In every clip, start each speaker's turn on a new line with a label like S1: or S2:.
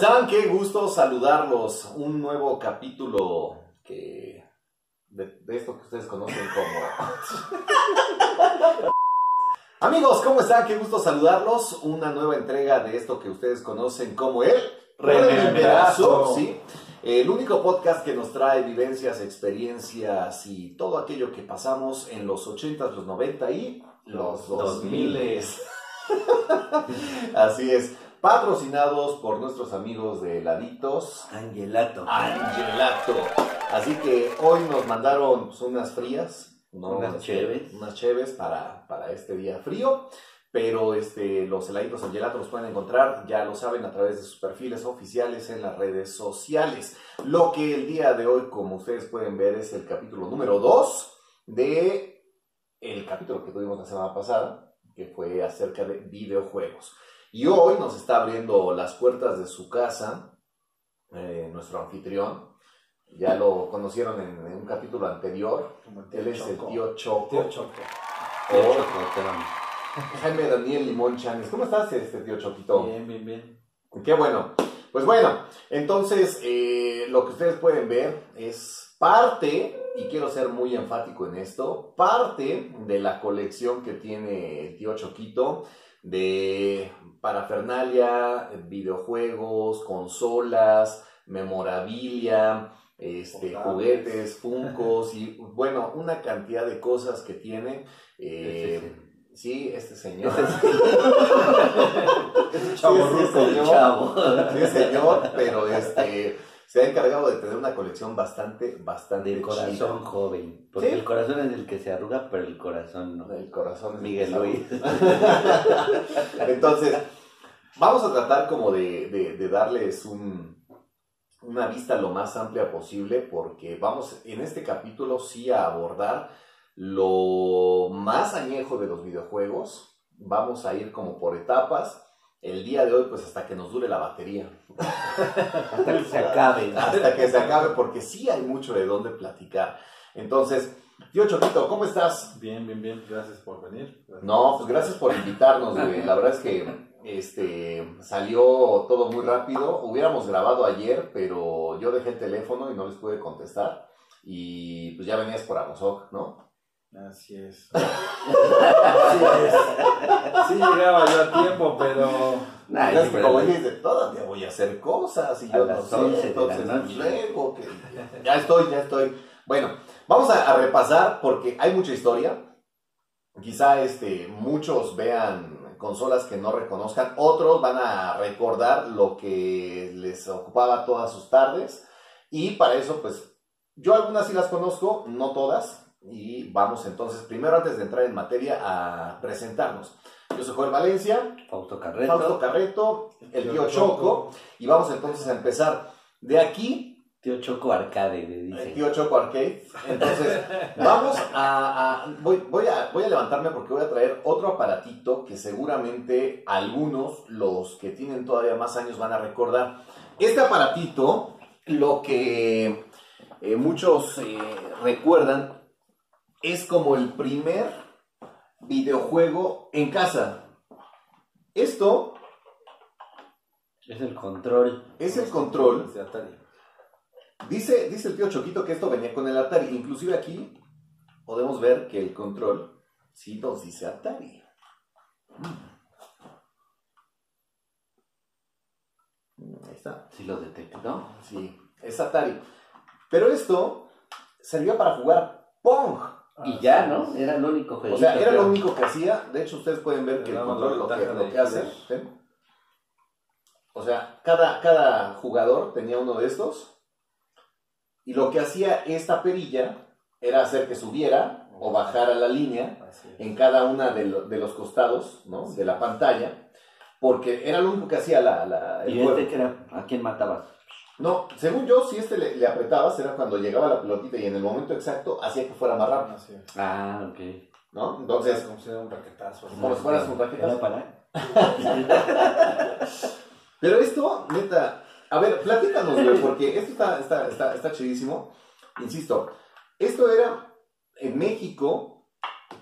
S1: están? Qué gusto saludarlos. Un nuevo capítulo que de, de esto que ustedes conocen como. Amigos, ¿cómo están? Qué gusto saludarlos. Una nueva entrega de esto que ustedes conocen como el
S2: Rememberazo.
S1: ¿sí? El único podcast que nos trae vivencias, experiencias y todo aquello que pasamos en los 80, los 90 y los 2000. Así es. Patrocinados por nuestros amigos de Laditos.
S2: Angelato.
S1: Angelato. Así que hoy nos mandaron pues, unas frías, ¿no?
S2: Unas cheves.
S1: Unas cheves para, para este día frío. Pero este, los heladitos Angelato los pueden encontrar, ya lo saben, a través de sus perfiles oficiales en las redes sociales. Lo que el día de hoy, como ustedes pueden ver, es el capítulo número 2 de el capítulo que tuvimos la semana pasada, que fue acerca de videojuegos. Y hoy nos está abriendo las puertas de su casa eh, nuestro anfitrión. Ya lo conocieron en, en un capítulo anterior.
S2: Tío
S1: Él es el
S2: Choco.
S1: tío Choco.
S2: Tío Choco.
S1: o
S2: Chocotón.
S1: Jaime Daniel Limón Chanes. ¿Cómo estás, este tío Choquito?
S2: Bien, bien, bien.
S1: Qué bueno. Pues bueno, entonces eh, lo que ustedes pueden ver es parte, y quiero ser muy enfático en esto, parte de la colección que tiene el tío Choquito de parafernalia, videojuegos, consolas, memorabilia, este, juguetes, funcos y bueno, una cantidad de cosas que tiene. eh, sí, este señor.
S2: Ese
S1: chavo ruco,
S2: el
S1: ¿no?
S2: chavo.
S1: Sí, señor, pero este se ha encargado de tener una colección bastante, bastante
S2: De corazón
S1: chida.
S2: joven. Porque
S1: Sí.
S2: el corazón es el que se arruga, pero el corazón no.
S1: El corazón es
S2: Miguel. Luis.
S1: Entonces, vamos a tratar como de, de- de darles un, una vista lo más amplia posible, porque vamos en este capítulo sí a abordar lo más añejo de los videojuegos. Vamos a ir como por etapas. El día de hoy, pues hasta que nos dure la batería.
S2: Hasta que se acabe.
S1: hasta que se acabe, porque sí hay mucho de dónde platicar. Entonces, tío Choquito, ¿cómo estás?
S3: Bien, bien, bien. Gracias por venir.
S1: No, pues gracias por invitarnos, güey. La verdad es que este salió todo muy rápido. Hubiéramos grabado ayer, pero yo dejé el teléfono y no les pude contestar. Y pues ya venías por Amozoc, ¿no?
S3: Así es. Así es. Sí llegaba yo a tiempo, pero...
S2: Nah,
S1: Ya es que como dices, todavía voy a hacer cosas y yo no sé,
S2: 11 de la
S1: entonces
S2: noche.
S1: luego que ya estoy, ya estoy. Bueno, vamos a, a repasar porque hay mucha historia. Quizá este, muchos vean consolas que no reconozcan, otros van a recordar lo que les ocupaba todas sus tardes y para eso pues yo algunas sí las conozco, no todas y vamos entonces primero antes de entrar en materia a presentarnos. Yo soy Joel Valencia,
S2: Fausto Carreto.
S1: Fausto Carreto, el tío Choco, y vamos entonces a empezar de aquí,
S2: Tío Choco Arcade, le
S1: tío Choco Arcade. Entonces, vamos a, a- voy, voy a voy a levantarme porque voy a traer otro aparatito que seguramente algunos, los que tienen todavía más años, van a recordar. Este aparatito, lo que eh, muchos eh, recuerdan, es como el primer videojuego en casa. Esto
S2: Es el control.
S1: es el control.
S3: De Atari.
S1: Dice, dice el tío Choquito que esto venía con el Atari. Inclusive aquí podemos ver que el control sí nos dice Atari. Mm, Ahí está.
S2: Si lo detectó.
S1: Sí, es Atari. Pero esto servía para jugar Pong.
S2: Y ya, ¿no? Era el único juego.
S1: O sea, era lo único que hacía. De hecho, ustedes pueden ver que el control lo que, lo que hace. O sea, cada, cada jugador tenía uno de estos. Y lo que hacía esta perilla era hacer que subiera o bajara la línea en cada una de, lo- de los costados ¿no? de la pantalla. Porque era lo único que hacía la, la- el
S2: ¿Y
S1: juego.
S2: este que era? ¿A quién matabas?
S1: No, según yo, si este le, le apretabas era cuando llegaba la pelotita y en el momento exacto hacía que fuera más rápido.
S3: Así es.
S2: Ah, ok.
S1: ¿no? Entonces,
S3: como si fuera un raquetazo.
S1: Como si fueras un raquetazo.
S2: ¿Era para?
S1: Pero esto, neta, a ver, platícanos, güey, porque esto está, está, está, está chidísimo. Insisto, esto era en México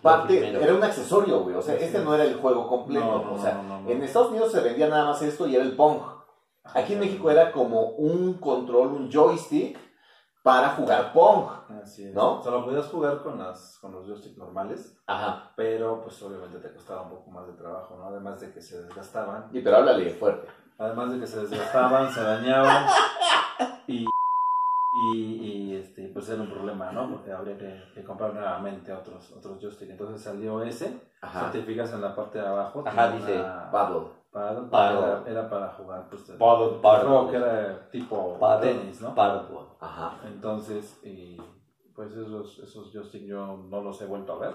S1: parte, era un accesorio, güey. O sea, este
S3: es.
S1: no era el juego completo.
S3: No, no,
S1: o sea,
S3: no, no, no.
S1: en Estados Unidos se vendía nada más esto y era el Pong. Aquí en México era como un control, un joystick para jugar Pong.
S3: Así es.
S1: ¿No?
S3: O sea, lo podías jugar con, las, con los joysticks normales,
S1: Ajá.
S3: pero pues obviamente te costaba un poco más de trabajo, ¿no? Además de que se desgastaban.
S1: Y pero háblale fuerte.
S3: Además de que se desgastaban, se dañaban y, y, y, este, pues era un problema, ¿no? Porque habría que, que comprar nuevamente otros, otros joysticks. Entonces salió ese,
S1: Ajá.
S3: certificas en la parte de abajo.
S2: Ajá, dice,
S3: una-
S1: Paddle.
S3: Paddle,
S2: Paddle.
S3: Era, para jugar, pues, el-
S2: Paddle,
S3: el
S2: paddle.
S3: juego que era tipo
S2: Paddle,
S3: tenis, ¿no?
S2: paddle.
S1: Ajá.
S3: Entonces, y, pues esos, esos joysticks yo no los he vuelto a ver.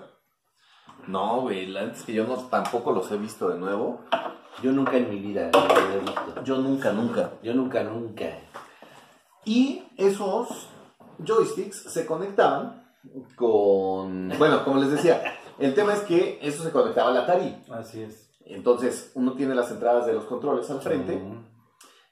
S1: No, güey, la neta es que yo no, tampoco los he visto de nuevo.
S2: Yo nunca en mi vida lo he visto.
S1: Yo nunca, nunca.
S2: Yo nunca, nunca.
S1: Y esos joysticks se conectaban con... Bueno, como les decía, el tema es que eso se conectaba al Atari.
S3: Así es.
S1: Entonces, uno tiene las entradas de los controles al frente.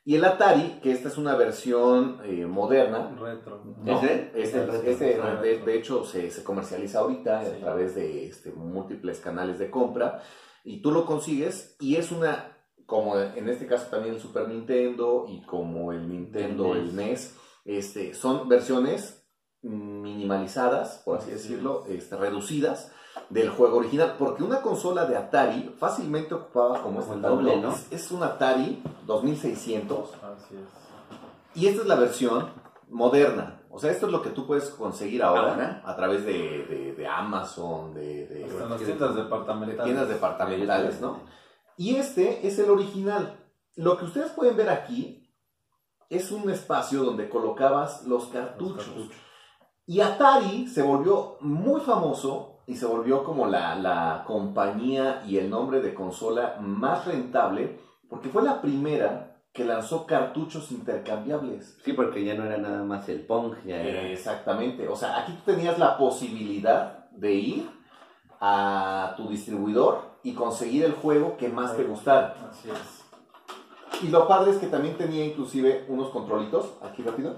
S1: Y el Atari, que esta es una versión eh, moderna.
S3: Retro.
S1: No,
S2: ¿Ese?
S1: este,
S2: retro.
S1: este,
S3: Ah,
S1: de, hecho, se, se comercializa ahorita
S3: Sí.
S1: a través de este, múltiples canales de compra. Y tú lo consigues y es una, como en este caso también el Super Nintendo y como el Nintendo,
S2: El
S1: el NES, este, son versiones minimalizadas, por así
S3: Así
S1: decirlo, este, reducidas del juego original. Porque una consola de Atari fácilmente ocupaba como este
S2: el doble. ¿no?
S1: Es, es un Atari 2600
S3: Así es.
S1: y esta es la versión moderna. O sea, esto es lo que tú puedes conseguir ahora,
S2: Ahora.
S1: a través de, de- de Amazon, de, de-
S3: Hasta en las
S1: de
S3: tiendas departamentales.
S1: tiendas departamentales, ¿no? Y este es el original. Lo que ustedes pueden ver aquí es un espacio donde colocabas los cartuchos. Y Atari se volvió muy famoso y se volvió como la, la compañía y el nombre de consola más rentable porque fue la primera que lanzó cartuchos intercambiables.
S2: Sí, porque ya no era nada más el Pong, ya era.
S1: Exactamente. O sea, aquí tú tenías la posibilidad de ir a tu distribuidor y conseguir el juego que más te gustara.
S3: Así es.
S1: Y lo padre es que también tenía inclusive unos controlitos, aquí rápido,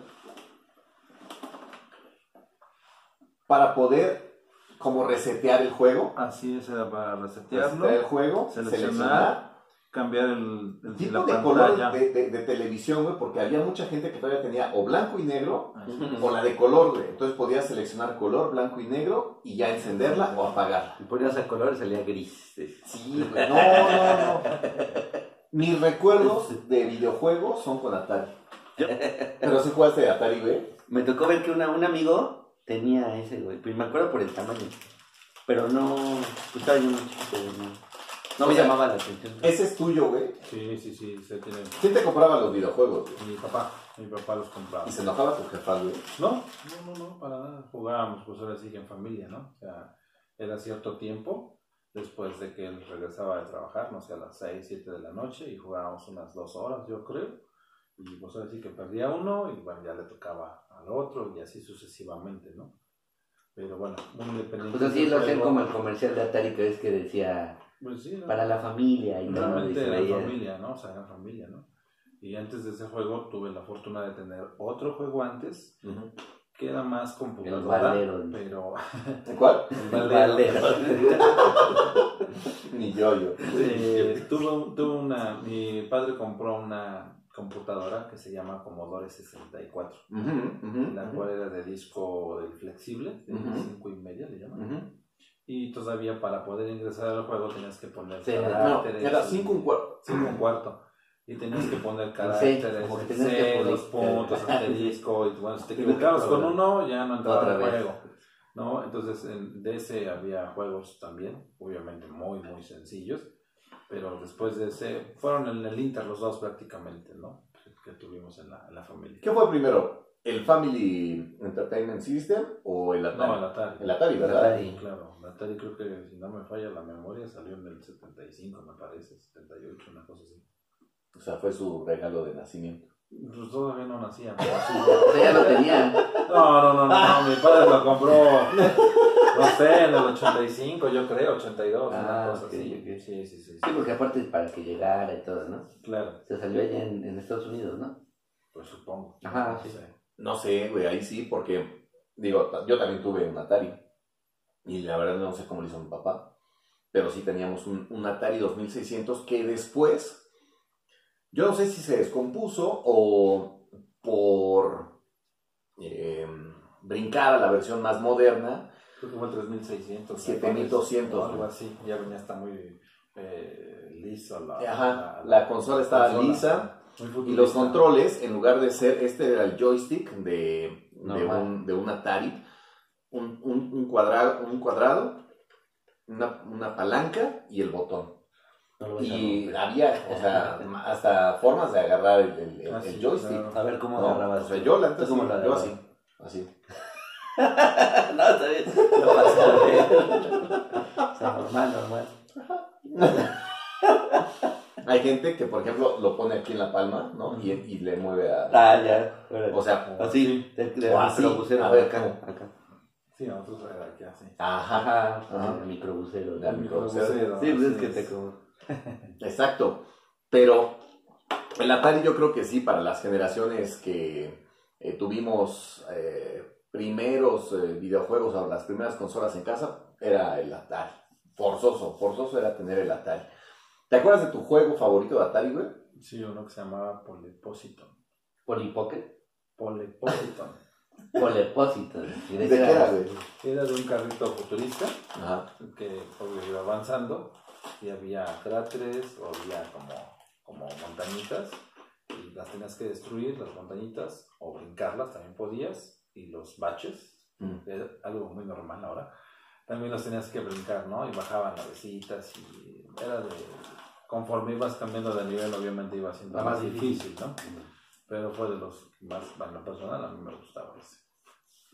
S1: para poder como resetear el juego,
S3: Así es, era para resetearlo,
S1: resetear el juego,
S3: seleccionar,
S1: seleccionar,
S3: cambiar el, el
S1: tipo
S3: la
S1: de color de, de- de televisión, güey, porque había mucha gente que todavía tenía o blanco y negro
S3: Así es.
S1: o la de color, güey. Entonces podías seleccionar color, blanco y negro y ya encenderla o apagarla.
S2: Y ponías a color y salía gris.
S1: Sí, güey. No, no, no. Mis recuerdos de videojuegos son con Atari. Pero si jugaste de Atari, güey.
S2: Me tocó ver que una, un amigo tenía ese, güey. Pues me acuerdo por el tamaño. Pero no. Pues estaba yo muy chiquito, güey, No, no me
S1: sea,
S2: llamaba la atención.
S1: Ese es tuyo, güey.
S3: Sí, sí, sí, se tiene.
S1: ¿Quién te compraba los videojuegos, güey?
S3: Mi papá, mi papá los compraba.
S1: Y se enojaba tu jefa, güey.
S3: No, no, no, no, para nada. Jugábamos, pues ahora sí que en familia, ¿no? O sea, era cierto tiempo después de que él regresaba de trabajar, no sé, a las 6, 7 de la noche y jugábamos unas dos horas, yo creo. Y pues ahora sí que perdía uno y bueno, ya le tocaba al otro y así sucesivamente, ¿no? Pero bueno, muy independiente.
S2: Pues así lo
S3: juego.
S2: como el comercial de Atari que ves que decía
S3: Pues sí, ¿no?
S2: para la familia y todo.
S3: Realmente
S2: se
S3: era
S2: veía.
S3: familia, ¿no? O sea, era familia, ¿no? Y antes de ese juego tuve la fortuna de tener otro juego antes que era más computadora,
S2: Valero.
S3: pero
S1: ¿Cuál?
S2: El Valero.
S1: Ni yo, yo.
S3: eh, tuve, tuve una, mi padre compró una computadora que se llama Commodore 64, la cual era de disco flexible, de
S1: Ujú.
S3: 5 y media le llaman. Y todavía para poder ingresar al juego tenías que poner
S2: Sí,
S1: No,
S3: caracteres.
S1: era 5 un cuarto.
S3: cinco un cuarto. Y tenías que poner
S2: Sí,
S3: caracteres,
S2: que
S3: C,
S2: poner-
S3: puntos, asterisco, y bueno, si te
S2: Sí,
S3: equivocabas con uno, ya no entraba al juego. ¿no? Entonces, en- ese había juegos también, obviamente muy, muy sencillos, pero después de ese, fueron en el Inter los dos prácticamente, ¿no? Que, tuvimos en la, en la familia.
S1: ¿Qué fue primero? ¿El Family Entertainment System o el Atari?
S3: No, el Atari.
S1: El Atari, ¿verdad?
S2: Atari.
S3: Claro, el Atari creo que, si no me falla la memoria, salió en el 75, me parece, 78, una cosa así.
S1: O sea, fue su regalo de nacimiento.
S3: Pues todavía no nacía, pero sí.
S2: O sea, ya lo tenían.
S3: No, no, no, no, no, mi padre lo compró, no sé, en el 85, yo creo, 82, una
S2: Ah,
S3: cosa
S2: ok,
S3: así.
S2: ok.
S3: Sí, sí, sí, sí.
S2: Sí, porque aparte para que llegara y todo, ¿no?
S3: Claro,
S2: Se salió allá en, en Estados Unidos, ¿no?
S3: pues supongo.
S2: Ajá,
S3: No
S2: sí.
S3: sé.
S1: No sé, güey, ahí sí, porque, digo, yo también tuve un Atari. Y la verdad no sé cómo lo hizo mi papá. Pero sí teníamos un, un Atari 2600 que después Yo no sé si se descompuso o por eh, brincar a la versión más moderna.
S3: Creo que fue el 3600.
S1: 7200,
S3: o Algo así. Ya venía hasta muy eh, liso la,
S1: Ajá, la consola estaba
S3: consola.
S1: lisa.
S3: Muy
S1: Y los controles, en lugar de ser, este era el joystick de, de, un, de un Atari, un, un, un cuadrado, un cuadrado una, una palanca y el botón.
S2: No lo a
S1: Y había, o sea, hasta formas de agarrar el, el- el-
S3: Ah,
S1: el
S3: sí,
S1: joystick.
S3: claro.
S2: A ver cómo
S1: ¿no?
S2: agarrabas.
S1: O sea, yo la neta
S2: ¿Tú cómo
S1: sí,
S2: lo
S1: yo así, así.
S2: no, está bien. No pasa nada. O sea, normal, normal.
S1: Hay gente que, por ejemplo, lo pone aquí en la palma, ¿no? Y, y le mueve a...
S2: Ah, ya.
S1: O sea,
S2: así, de, de
S1: O así.
S2: microbusero.
S1: A ver,
S2: acá, acá.
S3: Sí, nosotros era aquí así.
S1: ajá,
S2: Ajá,
S1: Ajá.
S2: el microbusero.
S1: La
S2: ¿no?
S1: microbusero.
S2: Sí, pues es
S3: así
S2: que te como.
S1: exacto. Pero el Atari yo creo que sí, para las generaciones que eh, tuvimos eh, primeros eh, videojuegos o las primeras consolas en casa, era el Atari. Forzoso, forzoso era tener el Atari. ¿Te acuerdas de tu juego favorito de Atari, güey?
S3: Sí, uno que se llamaba Polepositon.
S2: Polipocket.
S3: Polepositon.
S2: Polepósito. ¿Y
S1: ¿De qué era, güey?
S3: era de un carrito futurista
S1: Ajá.
S3: que obvio iba avanzando y había cráteres o había como, como montañitas y las tenías que destruir, las montañitas, o brincarlas también podías, y los baches,
S1: Mm.
S3: es algo muy normal ahora, también los tenías que brincar, ¿no? Y bajaban navecitas y era de... Conforme ibas cambiando de nivel, obviamente iba siendo más difícil, ¿no? Pero fue de los más, en lo personal, a mí me gustaba ese.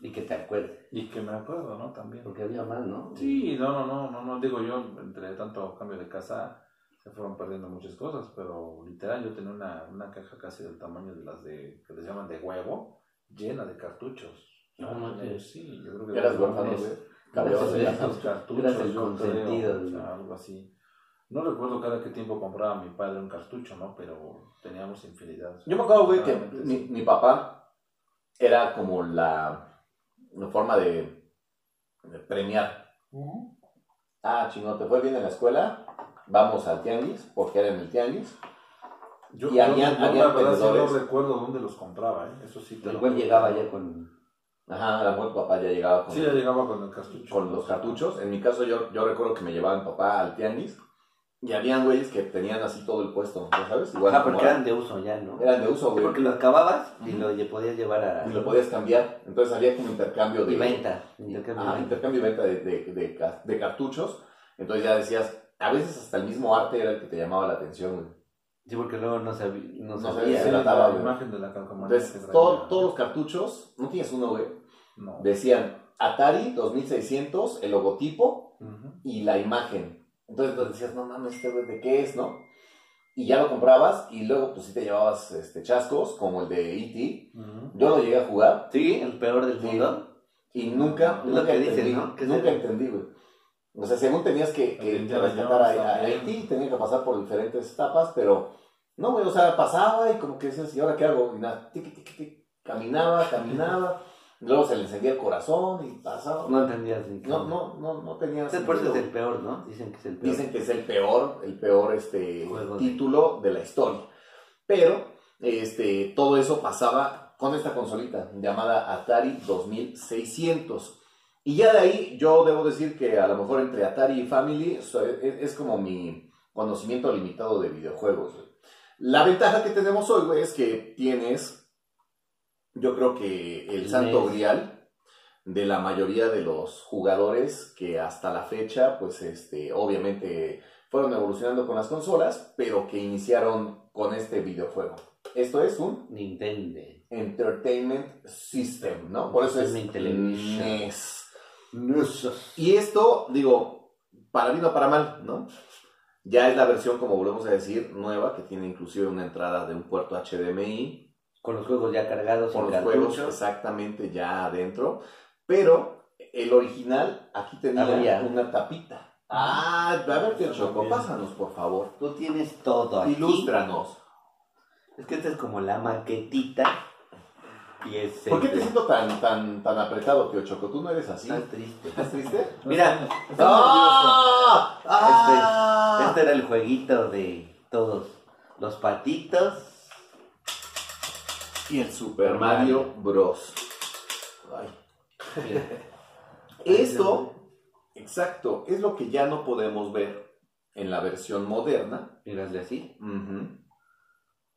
S2: Y que te acuerdes.
S3: Y que me acuerdo, ¿no? También.
S2: Porque había más, ¿no?
S3: Sí, no, no, no, no, no, digo yo, entre tanto cambio de casa se fueron perdiendo muchas cosas, pero literal yo tenía una, una caja casi del tamaño de las de, que les llaman de huevo, llena de cartuchos.
S2: No manches.
S3: sí, yo creo que...
S1: Eras huérfano, güey.
S3: Los cartuchos,
S2: Eras el consentido,
S3: creo, o sea, algo así. No recuerdo cada qué tiempo compraba mi padre un cartucho, ¿no? Pero teníamos infinidad.
S1: Yo me acuerdo, güey, que mi, mi papá era como la, la forma de, de premiar. Ah, chingón, ¿te fue bien en la escuela? Vamos al tianguis, porque era en el tianguis.
S3: Yo,
S1: Y
S3: yo- la verdad sí no recuerdo dónde los compraba, ¿eh? Eso sí. te
S2: El güey llegaba ya con.
S1: Ajá, a lo mejor papá ya llegaba con,
S3: Sí, ya llegaba con el cartucho.
S1: con los cartuchos. En mi caso, yo, yo recuerdo que me llevaba mi papá al tianguis. Y habían güeyes que tenían así todo el puesto, ¿ya sabes? Igual
S2: Ah,
S1: como
S2: porque eran de uso ya, ¿no?
S1: eran de uso, güey.
S2: porque lo acababas y lo podías llevar a.
S1: Y lo podías cambiar. Entonces había como intercambio de...
S2: Y venta. Intercambio venta.
S1: intercambio y venta de, de, de ca- de cartuchos. Entonces ya decías, a veces hasta el mismo arte era el que te llamaba la atención, güey.
S2: Sí, porque luego no, sabía. No,
S1: No
S2: sabía.
S1: se
S3: la,
S1: trataba,
S3: imagen de la.
S1: Entonces, todo- todos los cartuchos, no tienes uno, güey,
S3: No.
S1: decían Atari 2600, el logotipo y la imagen. Entonces, entonces decías, no mames, este güey, ¿de qué es, no? Y ya lo comprabas y luego pues sí te llevabas este, chascos, como el de E.T. Yo lo llegué a jugar
S2: Sí, el peor del
S1: Sí.
S2: mundo.
S1: y nunca,
S2: Es lo
S1: nunca
S2: dicen,
S1: entendí,
S2: ¿no?
S1: Nunca entendí, güey. O sea, según tenías que, que, rescatar a,
S3: Jones
S1: a
S3: también.
S1: Haití, tenía que pasar por diferentes etapas, pero no, güey, o sea, pasaba y como que decías, ¿y ahora qué hago? Y nada, tiqui, tiqui, tiqui, caminaba, caminaba, luego se le encendía el corazón y pasaba.
S2: No entendías.
S1: No, no, no, no tenía
S2: eso es el peor, ¿no? Dicen que es el peor.
S1: Dicen que es el peor, el peor este,
S2: Juego
S1: título de la historia. Pero este, todo eso pasaba con esta consolita llamada Atari 2600. Y ya de ahí yo debo decir que a lo mejor entre Atari y Family es, como mi conocimiento limitado de videojuegos. La ventaja que tenemos hoy, güey, es que tienes, yo creo que el
S2: El
S1: santo
S2: NES.
S1: grial de la mayoría de los jugadores que hasta la fecha, pues este, obviamente fueron evolucionando con las consolas, pero que iniciaron con este videojuego. Esto es un
S2: Nintendo.
S1: Entertainment System, ¿no? Por eso es
S2: Entertainment Television.
S1: NES. Y esto, digo, para bien o para mal, ¿no? Ya es la versión, como volvemos a decir, nueva, que tiene inclusive una entrada de un puerto HDMI,
S2: Con los juegos ya cargados
S1: con los juegos exactamente ya adentro, pero el original aquí tenía una tapita. Ah, a ver, tío Choco, pásanos, por favor.
S2: Tú tienes todo aquí.
S1: Ilústranos.
S2: Es que esta es como la maquetita. Y es.
S1: ¿Por qué te
S2: el-
S1: siento tan, tan, tan apretado, tío Choco? ¿Tú no eres así?
S2: Estás triste.
S1: ¿Estás triste?
S2: Mira,
S1: ¡Ah! ¡Ah!
S2: Este era el jueguito de todos. Los patitos.
S1: Y el Super Mario Bros. Ay. Esto, exacto, es lo que ya no podemos ver en la versión moderna.
S2: Mírale así.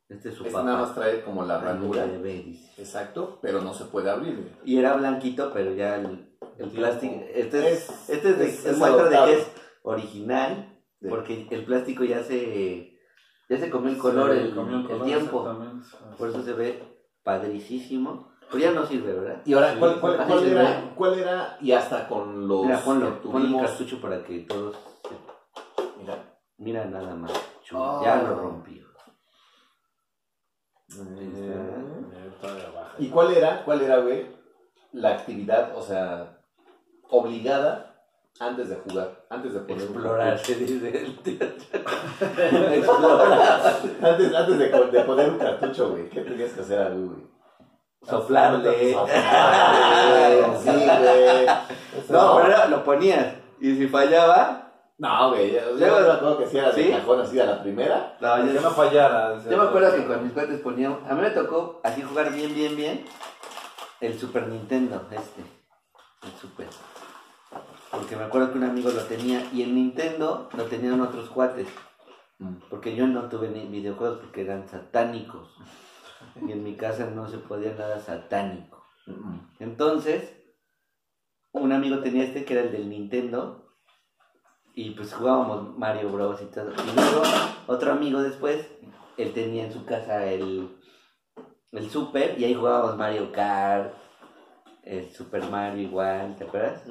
S2: Este es su
S1: Es
S2: papá.
S1: nada más trae como la ranura.
S2: De.
S1: Exacto, pero no se puede abrir.
S2: Y era blanquito, pero ya el, el plástico. Este es,
S1: Es-
S2: este es, de,
S1: es-
S2: es que es original, porque el plástico ya se ya se comió el
S3: Se
S2: color, el,
S3: comió el
S2: el
S3: color,
S2: tiempo. Por eso se ve padricísimo. Pues ya no sirve, ¿verdad?
S1: Y ahora. ¿cuál, era, cuál era? Y hasta con los
S2: Mira, ponlo, ponle el cartucho para que todos.
S1: Mira.
S2: Mira nada más. chulo,
S1: Ah.
S2: Ya lo rompió.
S3: Eh.
S1: ¿Y cuál era, cuál era, güey, la actividad, o sea, obligada antes de jugar, antes de poner un
S2: Explorar, se dice el tío. Explorar.
S1: Antes, antes de, de poner un cartucho, güey, ¿qué tenías que hacer ahí, güey?
S2: Soplarle.
S1: Soplarle, sí, güey.
S2: No, pero era- lo ponías. Y si fallaba,
S1: No, güey, yo, me acuerdo que si era de
S2: ¿Sí?
S1: cajón así a la primera.
S2: no,
S3: Que
S2: yo,
S3: no fallara.
S2: yo me acuerdo que con mis cuates poníamos. A mí me tocó así jugar bien, bien, bien. El Super Nintendo, este. El Super. Porque me acuerdo que un amigo lo tenía. Y el Nintendo lo tenían otros cuates. Porque yo no tuve ni videojuegos porque eran satánicos. Y en mi casa no se podía nada satánico. Entonces, un amigo tenía este que era el del Nintendo. Y pues jugábamos Mario Bros. y todo. Y luego, otro amigo después, él tenía en su casa el, el Super. Y ahí jugábamos Mario Kart. El Super Mario igual, ¿te acuerdas?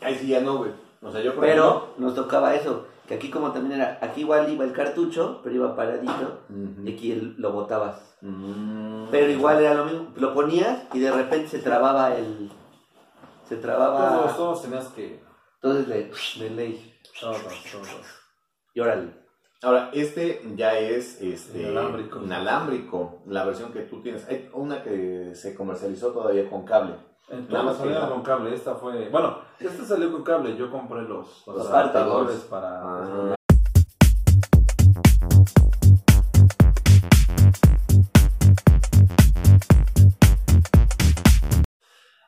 S1: Ahí sí ya no, güey. O sea, yo por
S2: Pero nos tocaba eso. Que aquí como también era, aquí igual iba el cartucho, pero iba paradito. Y aquí el- lo botabas.
S1: Mm.
S2: Pero igual era lo mismo. Lo ponías y de repente se trababa el... Se trababa...
S3: Todos, todos tenías que.
S2: Entonces de, de ley.
S3: Todos, todos.
S2: Y órale.
S1: Ahora, este ya es este,
S3: Inalámbrico.
S1: inalámbrico, la versión que tú tienes. Hay una que se comercializó todavía con cable. Nada más
S3: con cable. Esta fue. Bueno, esta salió con cable. Yo compré los, los,
S1: Los
S3: adaptadores. para.
S1: Ah.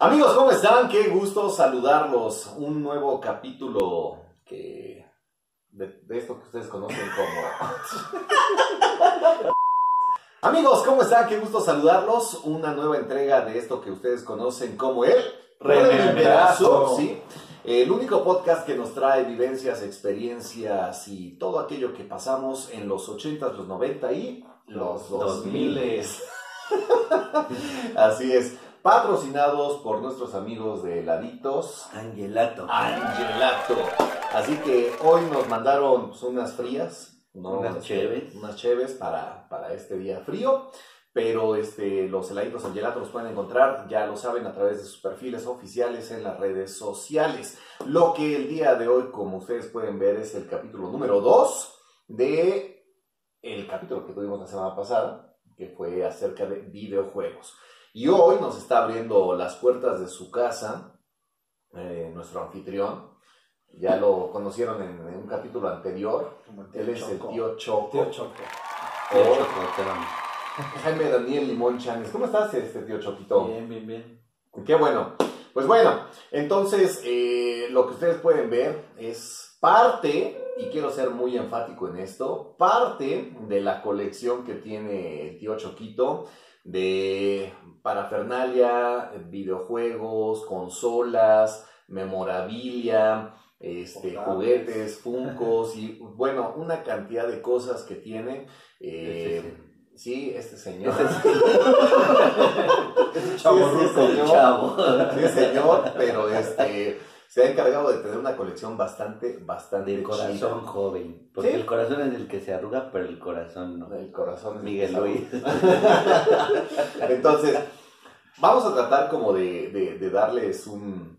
S1: Amigos, ¿cómo están? Qué gusto saludarlos. Un nuevo capítulo que de, de esto que ustedes conocen como... Amigos, ¿cómo están? Qué gusto saludarlos. Una nueva entrega de esto que ustedes conocen como el
S3: Rememberazo.
S1: ¿sí? El único podcast que nos trae vivencias, experiencias y todo aquello que pasamos en los 80s, los 90 y los 2000. Así es. Patrocinados por nuestros amigos de Laditos
S2: Angelato.
S1: Angelato. Así que hoy nos mandaron pues, unas frías, ¿no?
S2: Unas
S1: Este,
S2: cheves.
S1: Unas para, para este día frío. Pero este, los heladitos Angelato los pueden encontrar, ya lo saben, a través de sus perfiles oficiales en las redes sociales. Lo que el día de hoy, como ustedes pueden ver, es el capítulo número 2 de el capítulo que tuvimos la semana pasada, que fue acerca de videojuegos. Y hoy nos está abriendo las puertas de su casa eh, nuestro anfitrión. Ya lo conocieron en, en un capítulo anterior.
S3: Como el tío
S1: Él es el
S3: Choco.
S1: tío Choco.
S3: Tío Choco.
S2: Qué
S1: o
S2: chocotón.
S1: Jaime Daniel Limón Chanes. ¿Cómo estás, este tío Choquito?
S3: Bien, bien, bien.
S1: Qué bueno. Pues bueno, entonces eh, lo que ustedes pueden ver es parte, y quiero ser muy enfático en esto, parte de la colección que tiene el tío Choquito de parafernalia, videojuegos, consolas, memorabilia, este, juguetes, funcos y bueno, una cantidad de cosas que tiene. eh, sí, este señor.
S3: Chavo
S1: Sí, sí,
S3: ruco.
S1: señor.
S2: Chavo.
S1: Sí, señor, pero este se ha encargado de tener una colección bastante, bastante
S2: De corazón joven. Porque
S1: Sí.
S2: el corazón es el que se arruga, pero el corazón no.
S1: El corazón es
S2: Miguel. Luis.
S1: Entonces, vamos a tratar como de, de- de darles un,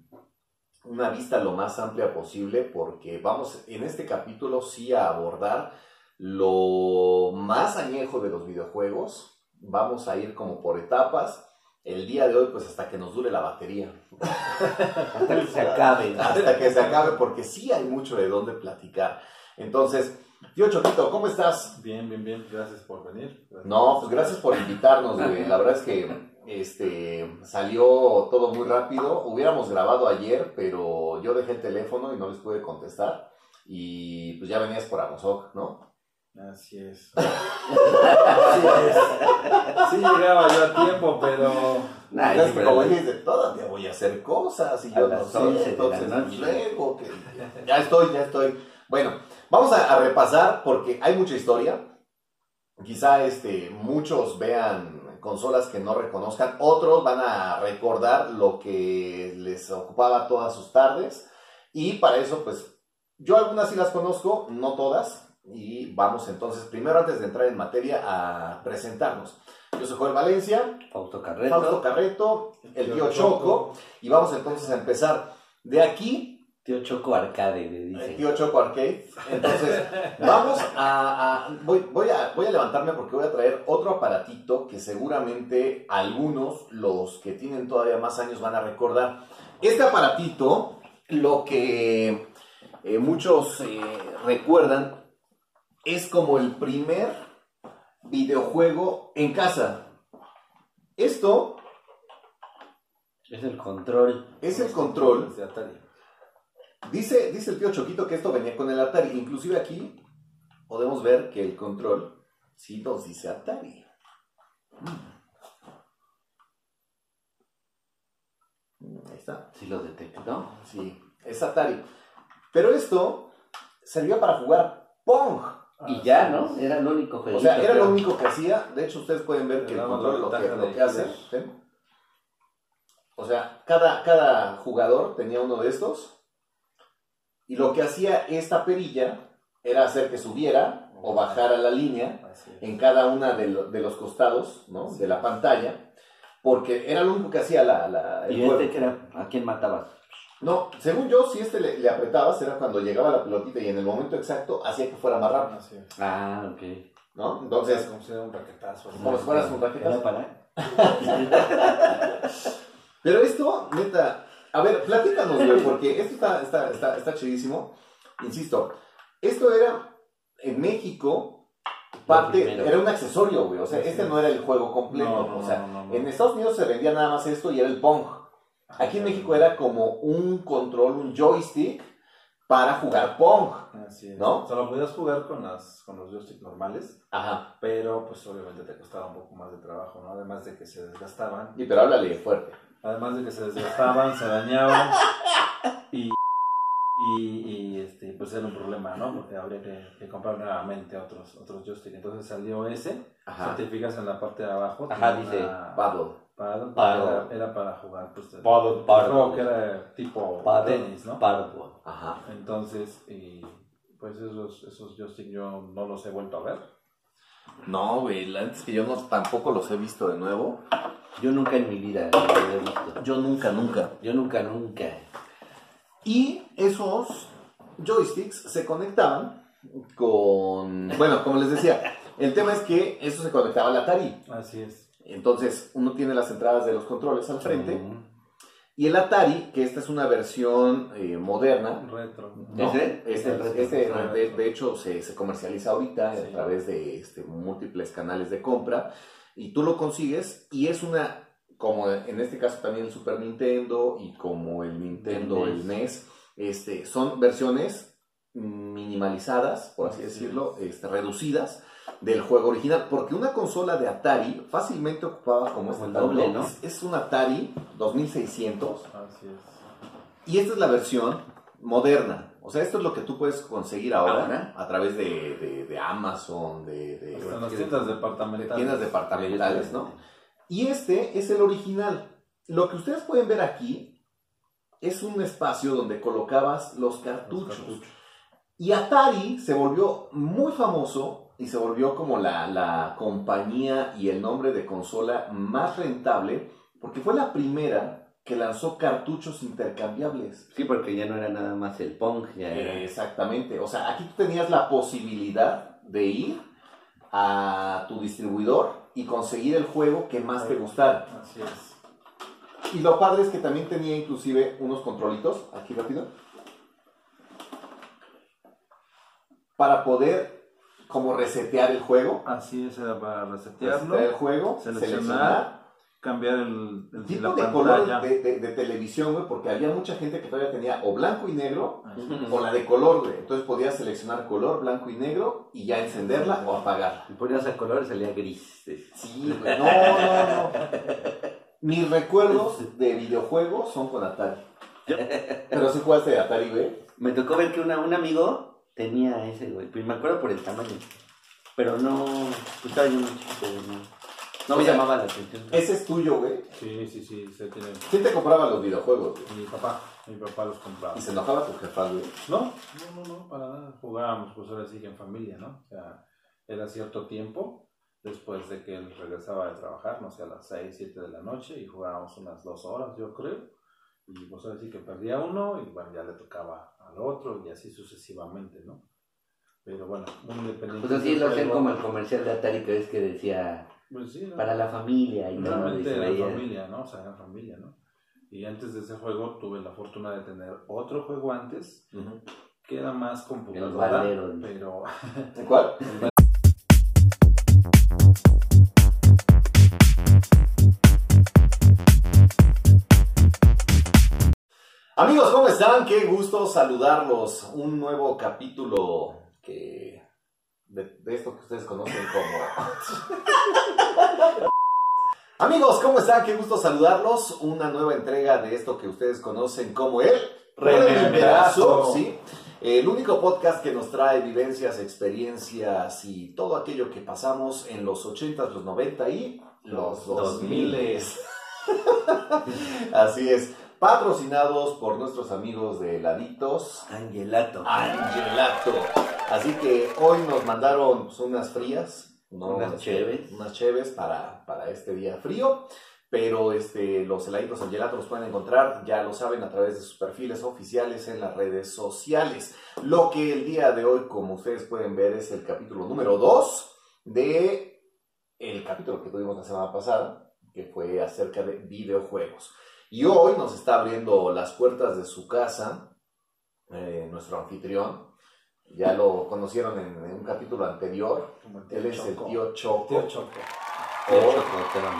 S1: una vista lo más amplia posible porque vamos en este capítulo sí a abordar lo más añejo de los videojuegos. Vamos a ir como por etapas. El día de hoy, pues hasta que nos dure la batería.
S2: Hasta que se acabe.
S1: hasta que se acabe, porque sí hay mucho de dónde platicar. Entonces, Tío Choquito, ¿cómo estás?
S3: Bien, bien, bien. Gracias por venir. Gracias
S1: No, pues gracias por invitarnos, güey. La verdad es que este salió todo muy rápido. Hubiéramos grabado ayer, pero yo dejé el teléfono y no les pude contestar. Y pues ya venías por Amozoc, ¿no?
S3: Así es. Así es. Sí llegaba yo a tiempo, pero
S2: Nah, sí,
S1: es que como dijiste, todavía voy a hacer cosas y yo no sé,
S2: 11 de la
S1: entonces luego que ya estoy, ya estoy. Bueno, vamos a, a repasar porque hay mucha historia. Quizá este, muchos vean consolas que no reconozcan, otros van a recordar lo que les ocupaba todas sus tardes. Y para eso pues yo algunas sí las conozco, no todas. Y vamos entonces primero antes de entrar en materia a presentarnos. Yo soy Joel Valencia,
S2: Fausto Carreto.
S1: Fausto Carreto, el tío Choco, y vamos entonces a empezar. De aquí,
S2: Tío Choco Arcade, le
S1: el
S2: dice.
S1: tío Choco Arcade. Entonces, vamos a, a- voy, voy a voy a levantarme porque voy a traer otro aparatito que seguramente algunos, los que tienen todavía más años, van a recordar. Este aparatito, lo que eh, muchos eh, recuerdan, es como el primer videojuego en casa. Esto
S2: Es el control.
S1: es el control.
S3: de Atari.
S1: Dice, dice el tío Choquito que esto venía con el Atari. Inclusive aquí podemos ver que el control sí nos dice Atari. Mm, Ahí está.
S2: Sí lo detectó.
S1: Sí, es Atari. Pero esto servía para jugar Pong.
S2: Y ya, ¿no? Era el único juego.
S1: O sea, era lo único que hacía. De hecho, ustedes pueden ver que el control lo que, lo que hace. O sea, cada, cada jugador tenía uno de estos. Y lo que hacía esta perilla era hacer que subiera o bajara la línea en cada una de, lo- de los costados ¿no? de la pantalla. Porque era lo único que hacía la, la- el
S2: ¿Y este que era? ¿A quién matabas?
S1: No, según yo, si este le, le apretabas era cuando llegaba la pelotita y en el momento exacto hacía que fuera más rápido.
S2: Ah, ok.
S1: ¿no? Entonces,
S3: como si un raquetazo.
S1: Como si fueras un raquetazo.
S2: ¿Era para?
S1: Pero esto, neta, a ver, platícanos, güey, porque esto está, está, está, está chidísimo. Insisto, esto era en México parte, era un accesorio, güey. O sea,
S3: Así
S1: este
S3: es.
S1: no era el juego completo.
S3: No, no,
S1: o sea,
S3: no,
S1: en Estados Unidos se vendía nada más esto y era el Pong. Aquí en México era como un control, un joystick para jugar Pong.
S3: Así es.
S1: ¿No?
S3: O sea, lo podías jugar con, las, con los joysticks normales,
S1: Ajá.
S3: pero pues obviamente te costaba un poco más de trabajo, ¿no? Además de que se desgastaban.
S1: Y pero háblale fuerte.
S3: Además de que se desgastaban, se dañaban y, y, y, este, pues era un problema, ¿no? Porque habría que, que comprar nuevamente otros, otros joysticks. Entonces salió ese,
S1: Ajá.
S3: si te fijas en la parte de abajo,
S2: Ajá, dice,
S3: una-
S1: Paddle.
S3: paddle,
S2: Paddle.
S3: Era, era para jugar pues,
S2: Paddle, paddle.
S3: juego que era tipo
S2: Paddle,
S3: tenis, ¿no?
S2: Pardo.
S1: Ajá.
S3: Entonces, y, pues esos, esos joysticks yo no los he vuelto a ver.
S1: No, güey, la neta es que yo no, tampoco los he visto de nuevo.
S2: Yo nunca en mi vida lo había visto.
S1: Yo nunca, nunca.
S2: Yo nunca, nunca.
S1: Y esos joysticks se conectaban con... Bueno, como les decía, el tema es que eso se conectaba al Atari.
S3: Así es.
S1: Entonces, uno tiene las entradas de los controles al frente.
S2: Mm.
S1: Y el Atari, que esta es una versión eh, moderna.
S3: Retro.
S1: ¿no?
S2: ¿Ese?
S1: Este,
S2: retro.
S1: este,
S3: Ah,
S1: de,
S3: retro.
S1: de hecho, se, se comercializa ahorita
S3: Sí.
S1: a través de este, múltiples canales de compra. Y tú lo consigues y es una, como en este caso también el Super Nintendo y como el Nintendo,
S2: El
S1: el NES, este, son versiones minimalizadas, por así decirlo, este, reducidas del juego original. Porque una consola de Atari fácilmente ocupaba como este
S2: el doble. ¿no?
S1: Es, es un Atari 2600
S3: Así es.
S1: y esta es la versión moderna. O sea, esto es lo que tú puedes conseguir ahora,
S2: Ahora.
S1: a través de, de- de Amazon, de, de-
S3: Hasta las tiendas
S1: de
S3: departamentales.
S1: tiendas departamentales, ¿no? Y este es el original. Lo que ustedes pueden ver aquí es un espacio donde colocabas los
S3: Los
S1: cartuchos.
S3: cartuchos.
S1: Y Atari se volvió muy famoso y se volvió como la, la compañía y el nombre de consola más rentable porque fue la primera que lanzó cartuchos intercambiables.
S2: Sí, porque ya no era nada más el Pong, ya era.
S1: Exactamente. O sea, aquí tú tenías la posibilidad de ir a tu distribuidor y conseguir el juego que más te gustara.
S3: Así es.
S1: Y lo padre es que también tenía inclusive unos controlitos, aquí rápido. para poder como resetear el juego.
S3: Así es, era para resetearlo,
S1: Resetear el juego,
S3: seleccionar,
S1: seleccionar
S3: cambiar el, el
S1: tipo
S3: la
S1: de color de, de- de televisión, güey, porque había mucha gente que todavía tenía o blanco y negro
S3: Así
S1: o la de color, güey. Entonces podías seleccionar color, blanco y negro y ya encenderla o apagarla.
S2: Y ponías a color y salía gris.
S1: Sí, güey. No, no, no. Mis recuerdos de videojuegos son con Atari. Pero si jugaste de Atari, güey.
S2: Me tocó ver que una, un amigo tenía ese, güey. Pues me acuerdo por el tamaño. Pero no. Pues estaba yo muy chiquito, güey, No, no me llamaba la atención.
S1: Ese es tuyo, güey.
S3: Sí, sí, sí, se tiene.
S1: ¿Quién te compraba los videojuegos, güey?
S3: Mi papá, mi papá los compraba.
S1: Y se enojaba tu jefa, güey.
S3: No, no, no, no, para nada. Jugábamos, pues ahora sí que en familia, ¿no? O sea, era cierto tiempo después de que él regresaba de trabajar, no sé, a las 6, 7 de la noche y jugábamos unas dos horas, yo creo. Y pues ahora sí que perdía uno y bueno, ya le tocaba al otro y así sucesivamente, ¿no? Pero bueno, muy independiente.
S2: Pues así lo hacían
S3: juego.
S2: como el comercial de Atari que ves que decía
S3: Pues sí, ¿no?
S2: para la familia y todo.
S3: Realmente era
S2: veía.
S3: familia, ¿no? O sea, era familia, ¿no? Y antes de ese juego tuve la fortuna de tener otro juego antes que era más computadora,
S2: valero.
S3: pero
S1: ¿Cuál? Amigos, ¿cómo están? Qué gusto saludarlos. Un nuevo capítulo que de, de esto que ustedes conocen como. Amigos, ¿cómo están? Qué gusto saludarlos. Una nueva entrega de esto que ustedes conocen como el Rememberazo, ¿sí? El único podcast que nos trae vivencias, experiencias y todo aquello que pasamos en los 80s, los 90 y los 2000. Así es. Patrocinados por nuestros amigos de Laditos
S2: Angelato.
S1: Angelato. Así que hoy nos mandaron pues, unas frías. ¿no?
S2: Unas cheves.
S1: Unas cheves para, para este día frío. Pero este, los heladitos Angelato los pueden encontrar, ya lo saben, a través de sus perfiles oficiales en las redes sociales. Lo que el día de hoy, como ustedes pueden ver, es el capítulo número 2 de el capítulo que tuvimos la semana pasada, que fue acerca de videojuegos. Y hoy nos está abriendo las puertas de su casa eh, nuestro anfitrión. Ya lo conocieron en, en un capítulo anterior. Él es el
S3: Choco.
S1: tío Choco.
S3: Tío Choco.
S2: Tío
S1: o
S2: Chocotón.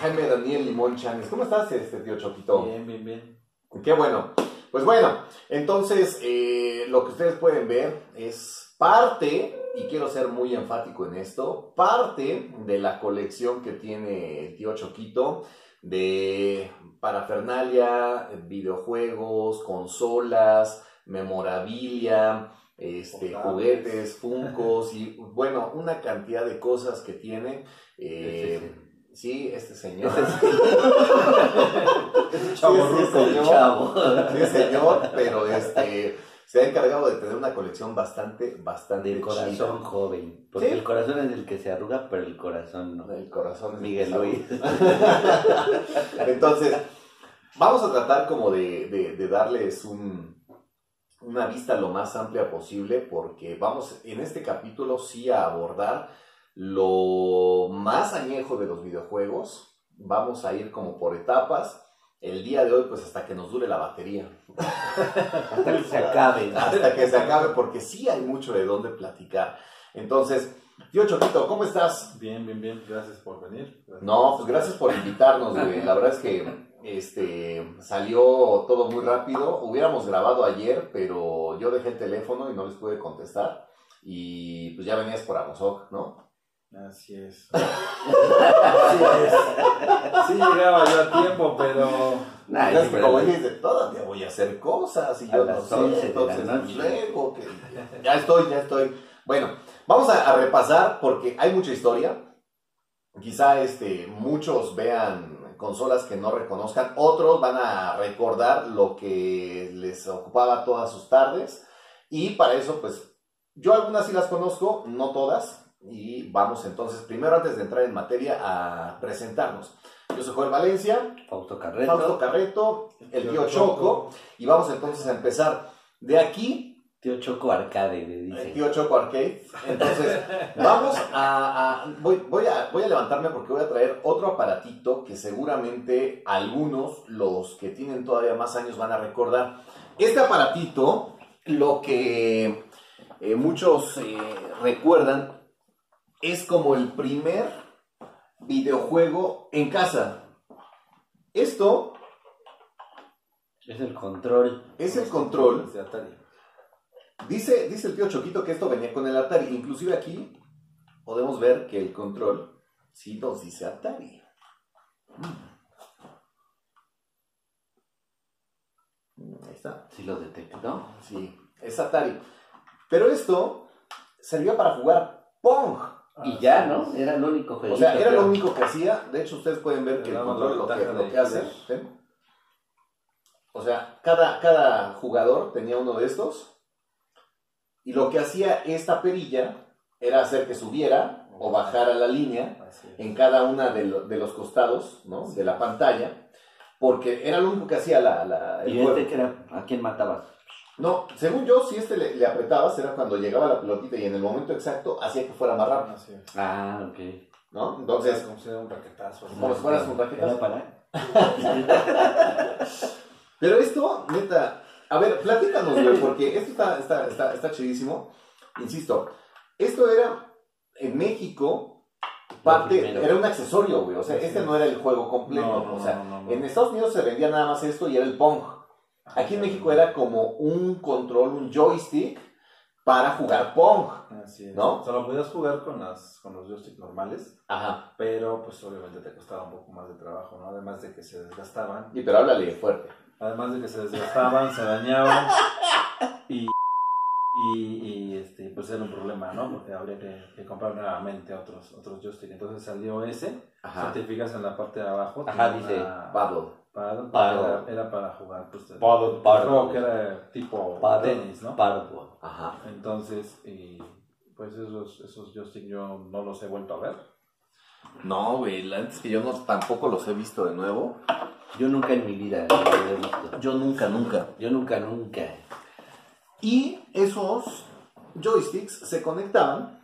S1: Jaime Daniel Limón Chanes. ¿Cómo estás, este tío Choquito?
S3: Bien, bien, bien.
S1: Qué bueno. Pues bueno, entonces eh, lo que ustedes pueden ver es parte, y quiero ser muy enfático en esto, parte de la colección que tiene el tío Choquito de parafernalia, videojuegos, consolas, memorabilia, este, juguetes, funcos y bueno, una cantidad de cosas que tiene. eh, sí, este señor.
S3: Chavo ruco.
S1: señor.
S2: Chavo.
S1: Sí, señor, pero este se ha encargado de tener una colección bastante, bastante
S2: Del corazón joven. Porque
S1: Sí.
S2: el corazón es el que se arruga, pero el corazón no.
S1: El corazón es
S2: Miguel. Luis.
S1: Entonces, vamos a tratar como de, de- de darles un, una vista lo más amplia posible porque vamos en este capítulo sí a abordar lo más añejo de los videojuegos. Vamos a ir como por etapas. El día de hoy, pues hasta que nos dure la batería.
S2: Hasta que se acabe.
S1: hasta que se acabe, porque sí hay mucho de dónde platicar. Entonces, tío Choquito, ¿cómo estás?
S3: Bien, bien, bien. Gracias por venir.
S1: No, pues gracias por invitarnos, güey. La verdad es que este salió todo muy rápido. Hubiéramos grabado ayer, pero yo dejé el teléfono y no les pude contestar. Y pues ya venías por Amozoc, ¿no?
S3: Así es. Así es. Sí llegaba yo a tiempo, pero
S2: Ay,
S1: es que como dijiste, todavía voy a hacer cosas y yo no sé,
S2: 11 de la
S1: entonces luego que ya estoy, ya estoy. Bueno, vamos a, a repasar porque hay mucha historia. Quizá este, muchos vean consolas que no reconozcan, otros van a recordar lo que les ocupaba todas sus tardes y para eso pues yo algunas sí las conozco, no todas y vamos entonces primero antes de entrar en materia a presentarnos. Yo soy Joel Valencia,
S2: Fausto Carreto.
S1: Fausto Carreto, el tío Choco, y vamos entonces a empezar de aquí,
S2: Tío Choco Arcade, le
S1: el
S2: dice.
S1: tío Choco Arcade. Entonces, vamos a, a- voy, voy a voy a levantarme porque voy a traer otro aparatito que seguramente algunos, los que tienen todavía más años, van a recordar. Este aparatito, lo que eh, muchos eh, recuerdan, es como el primer videojuego en casa. Esto
S2: Es el control.
S1: es el control.
S3: De Atari.
S1: Dice, dice el tío Choquito que esto venía con el Atari. Inclusive aquí podemos ver que el control sí nos dice Atari. Mm, Ahí está.
S2: Sí lo detectó.
S1: Sí, es Atari. Pero esto servía para jugar Pong.
S2: Y ya, ¿no? Era el único juego.
S1: O sea, era lo único que hacía. De hecho, ustedes pueden ver que el control lo que, lo hace. O sea, cada, cada jugador tenía uno de estos. Y lo que hacía esta perilla era hacer que subiera o bajara la línea en cada una de, lo- de los costados ¿no? de la pantalla. Porque era lo único que hacía la, la- el
S2: ¿Y
S1: juego.
S2: este que era? ¿A quién matabas?
S1: No, según yo, si este le, le apretabas, era cuando llegaba la pelotita y en el momento exacto hacía que fuera más rápido.
S2: Ah, ok.
S1: ¿no?
S3: Entonces, como si era un raquetazo.
S1: Como si fueras un raquetazo.
S2: ¿Era para?
S1: pero esto, neta, a ver, platícanos, güey, porque esto está, está, está, está chidísimo. Insisto, esto era en México, parte, era un accesorio, güey, o sea, este
S3: es.
S1: no era el juego completo,
S3: No, no,
S1: o sea,
S3: no,
S1: en Estados Unidos se vendía nada más esto y era el Pong. Aquí en México era como un control, un joystick para jugar Pong.
S3: Así es.
S1: ¿No?
S3: O sea, lo podías jugar con, las, con los joysticks normales,
S1: Ajá.
S3: pero pues obviamente te costaba un poco más de trabajo, ¿no? Además de que se desgastaban.
S1: Y pero háblale fuerte.
S3: Además de que se desgastaban, se dañaban y, y, y, este, pues era un problema, ¿no? Porque habría que, que comprar nuevamente otros, otros joysticks. Entonces salió ese,
S1: Ajá.
S3: si te fijas en la parte de abajo.
S2: Ajá, dice,
S3: una-
S1: Paddle.
S3: paddle,
S2: Paddle.
S3: Era, era para jugar, pues,
S2: Paddle, paddle.
S3: juego que era tipo
S2: Paddle,
S3: tenis, ¿no?
S2: Pardo.
S1: Ajá.
S3: Entonces, y, pues esos, esos joysticks yo no los he vuelto a ver.
S1: No, güey, la neta es que yo no, tampoco los he visto de nuevo.
S2: Yo nunca en mi vida lo había visto.
S1: Yo nunca, nunca.
S2: Yo nunca, nunca.
S1: Y esos joysticks se conectaban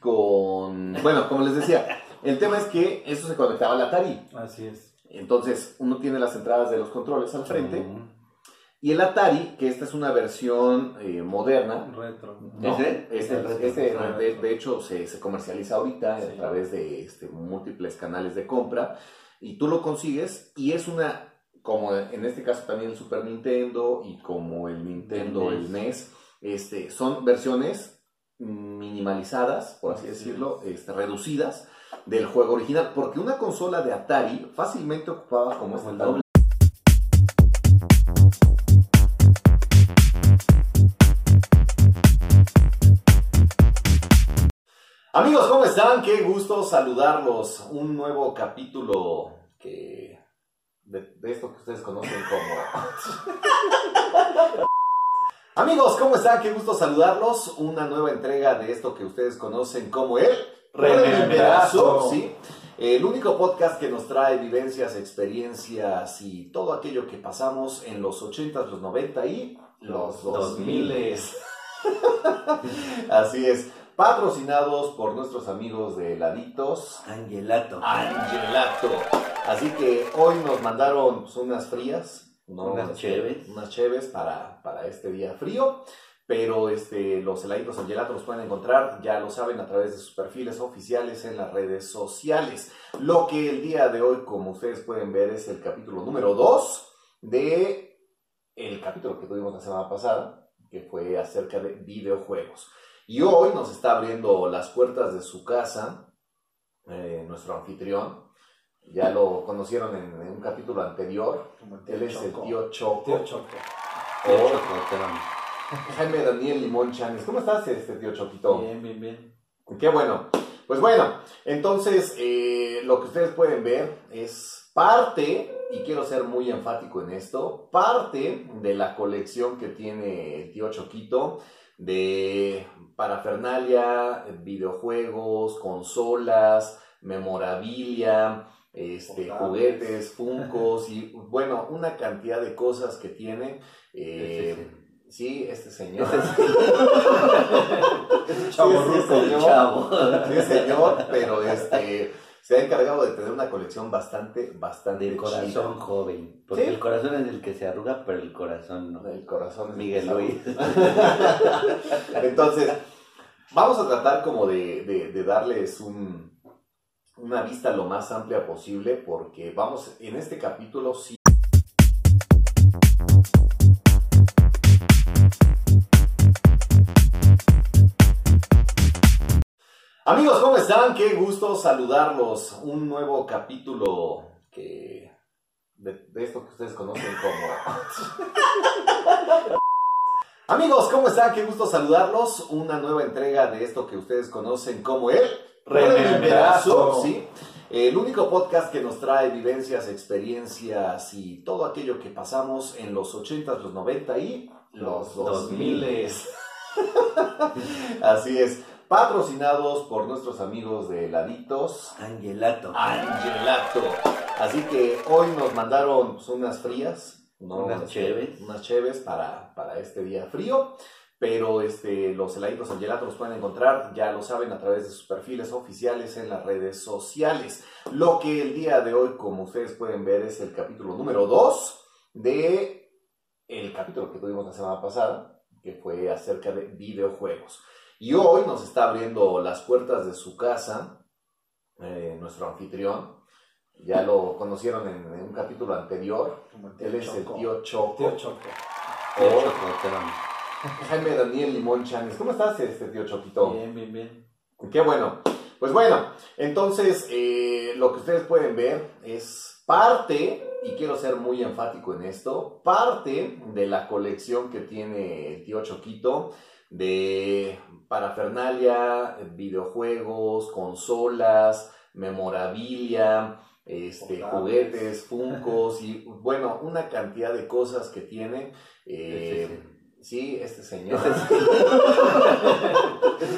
S1: con... Bueno, como les decía, el tema es que eso se conectaba al Atari.
S3: Así es.
S1: Entonces, uno tiene las entradas de los controles al frente.
S2: Mm.
S1: Y el Atari, que esta es una versión eh, moderna,
S3: Retro.
S1: ¿no?
S2: ¿Ese?
S1: Este,
S2: Retro.
S1: este, de, de hecho, se, se comercializa ahorita
S3: Sí.
S1: a través de este, múltiples canales de compra y tú lo consigues y es una, como en este caso también el Super Nintendo y como el Nintendo,
S2: El
S1: el NES, este, son versiones minimalizadas, por así decirlo, este, reducidas del juego original, porque una consola de Atari fácilmente ocupaba como este
S2: el
S1: Qué gusto saludarlos. Un nuevo capítulo que de, de esto que ustedes conocen como. Amigos, ¿cómo están? Qué gusto saludarlos. Una nueva entrega de esto que ustedes conocen como el
S3: Rememberazo.
S1: ¿sí? El único podcast que nos trae vivencias, experiencias y todo aquello que pasamos en los 80s, los 90 y los 2000. Así es. Patrocinados por nuestros amigos de Laditos.
S2: Angelato.
S1: Angelato. Así que hoy nos mandaron pues, unas frías. ¿no?
S2: Unas
S1: Este,
S2: cheves.
S1: Unas cheves para, para este día frío. Pero este, los heladitos Angelato los pueden encontrar, ya lo saben, a través de sus perfiles oficiales en las redes sociales. Lo que el día de hoy, como ustedes pueden ver, es el capítulo número 2 de el capítulo que tuvimos la semana pasada, que fue acerca de videojuegos. Y hoy nos está abriendo las puertas de su casa eh, nuestro anfitrión. Ya lo conocieron en, en un capítulo anterior.
S3: Como el tío
S1: Él es el
S3: Choco.
S1: tío Choco.
S3: Tío Choco.
S2: Tío
S1: o
S2: Chocotón.
S1: Jaime Daniel Limón Chanes. ¿Cómo estás, este tío Choquito?
S3: Bien, bien, bien.
S1: Qué bueno. Pues bueno, entonces eh, lo que ustedes pueden ver es parte, y quiero ser muy enfático en esto, parte de la colección que tiene el tío Choquito de parafernalia, videojuegos, consolas, memorabilia, este, juguetes, funcos y bueno, una cantidad de cosas que tiene. eh, sí, este señor. Sí,
S3: chavo
S1: sí,
S3: ruco.
S1: señor.
S2: Chavo.
S1: Sí, señor, pero este, se ha encargado de tener una colección bastante, bastante
S2: De corazón
S1: chida.
S2: joven. Porque
S1: Sí.
S2: el corazón es el que se arruga, pero el corazón no.
S1: El corazón es
S2: Miguel. Luis.
S1: Entonces, vamos a tratar como de, darles un, una vista lo más amplia posible porque vamos, en este capítulo sí. Amigos, ¿cómo están? Qué gusto saludarlos. Un nuevo capítulo que de, de esto que ustedes conocen como Amigos, ¿cómo están? Qué gusto saludarlos. Una nueva entrega de esto que ustedes conocen como el
S3: Rememberazo.
S1: ¿sí? El único podcast que nos trae vivencias, experiencias y todo aquello que pasamos en los 80s, los 90 y los 2000. Así es. Patrocinados por nuestros amigos de Laditos.
S2: Angelato.
S1: Angelato. Así que hoy nos mandaron unas frías, ¿no?
S2: Unas cheves.
S1: Unas cheves para, para este día frío. Pero este, los heladitos Angelato los pueden encontrar, ya lo saben, a través de sus perfiles oficiales en las redes sociales. Lo que el día de hoy, como ustedes pueden ver, es el capítulo número 2 de el capítulo que tuvimos la semana pasada, que fue acerca de videojuegos. Y hoy nos está abriendo las puertas de su casa eh, nuestro anfitrión. Ya lo conocieron en, en un capítulo anterior. Él es el
S3: Choco.
S1: tío Choco.
S3: Tío Choco.
S2: Tío
S1: o
S2: Chocotón.
S1: Jaime Daniel Limón Chanes. ¿Cómo estás, este tío Choquito?
S3: Bien, bien, bien.
S1: Qué bueno. Pues bueno, entonces eh, lo que ustedes pueden ver es parte, y quiero ser muy enfático en esto, parte de la colección que tiene el tío Choquito de parafernalia, videojuegos, consolas, memorabilia, este, juguetes, funcos y bueno, una cantidad de cosas que tiene. eh, sí, este señor.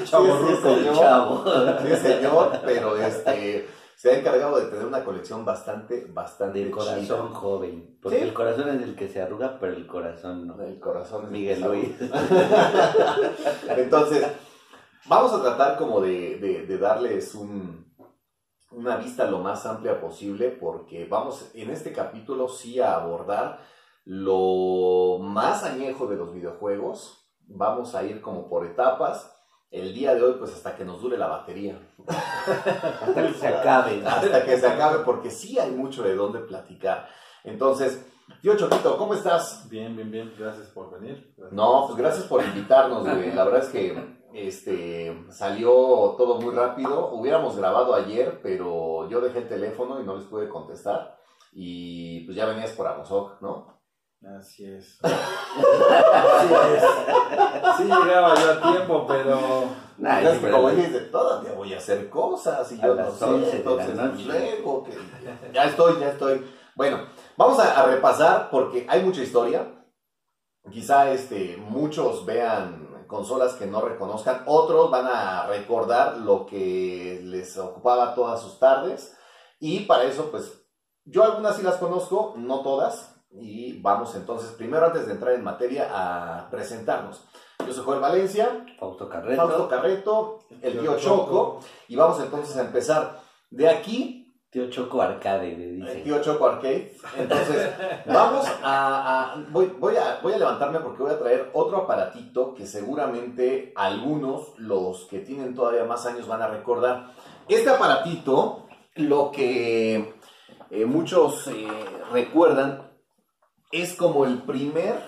S3: Chavo ruco.
S1: señor.
S2: Chavo.
S1: Sí, señor, pero este se ha encargado de tener una colección bastante, bastante
S2: De corazón joven. Porque
S1: Sí.
S2: el corazón es el que se arruga, pero el corazón no.
S1: El corazón es
S2: Miguel. Luis.
S1: Entonces, vamos a tratar como de, de- de darles un, una vista lo más amplia posible porque vamos en este capítulo sí a abordar lo más añejo de los videojuegos. Vamos a ir como por etapas. El día de hoy, pues hasta que nos dure la batería.
S2: Hasta que se acabe.
S1: hasta que se acabe, porque sí hay mucho de dónde platicar. Entonces, tío Choquito, ¿cómo estás?
S3: Bien, bien, bien. Gracias por venir.
S1: No, pues gracias por invitarnos, güey. La verdad es que este salió todo muy rápido. Hubiéramos grabado ayer, pero yo dejé el teléfono y no les pude contestar. Y pues ya venías por Amozoc, ¿no?
S3: Así es. Así es. Sí llegaba yo a tiempo, pero
S2: Ay,
S1: es que como dijiste, todavía voy a hacer cosas y yo no sé,
S2: 11 de la
S1: entonces luego que ya estoy, ya estoy. Bueno, vamos a, a repasar porque hay mucha historia. Quizá este, muchos vean consolas que no reconozcan, otros van a recordar lo que les ocupaba todas sus tardes. Y para eso pues yo algunas sí las conozco, no todas. Y vamos entonces primero antes de entrar en materia a presentarnos. Yo soy Joel Valencia,
S2: Fausto Carreto.
S1: Fausto Carreto, el tío Choco, y vamos entonces a empezar. De aquí,
S2: Tío Choco Arcade, le
S1: el
S2: dice.
S1: tío Choco Arcade. Entonces, vamos a, a- voy, voy a voy a levantarme porque voy a traer otro aparatito que seguramente algunos, los que tienen todavía más años, van a recordar. Este aparatito, lo que eh, muchos eh, recuerdan, es como el primer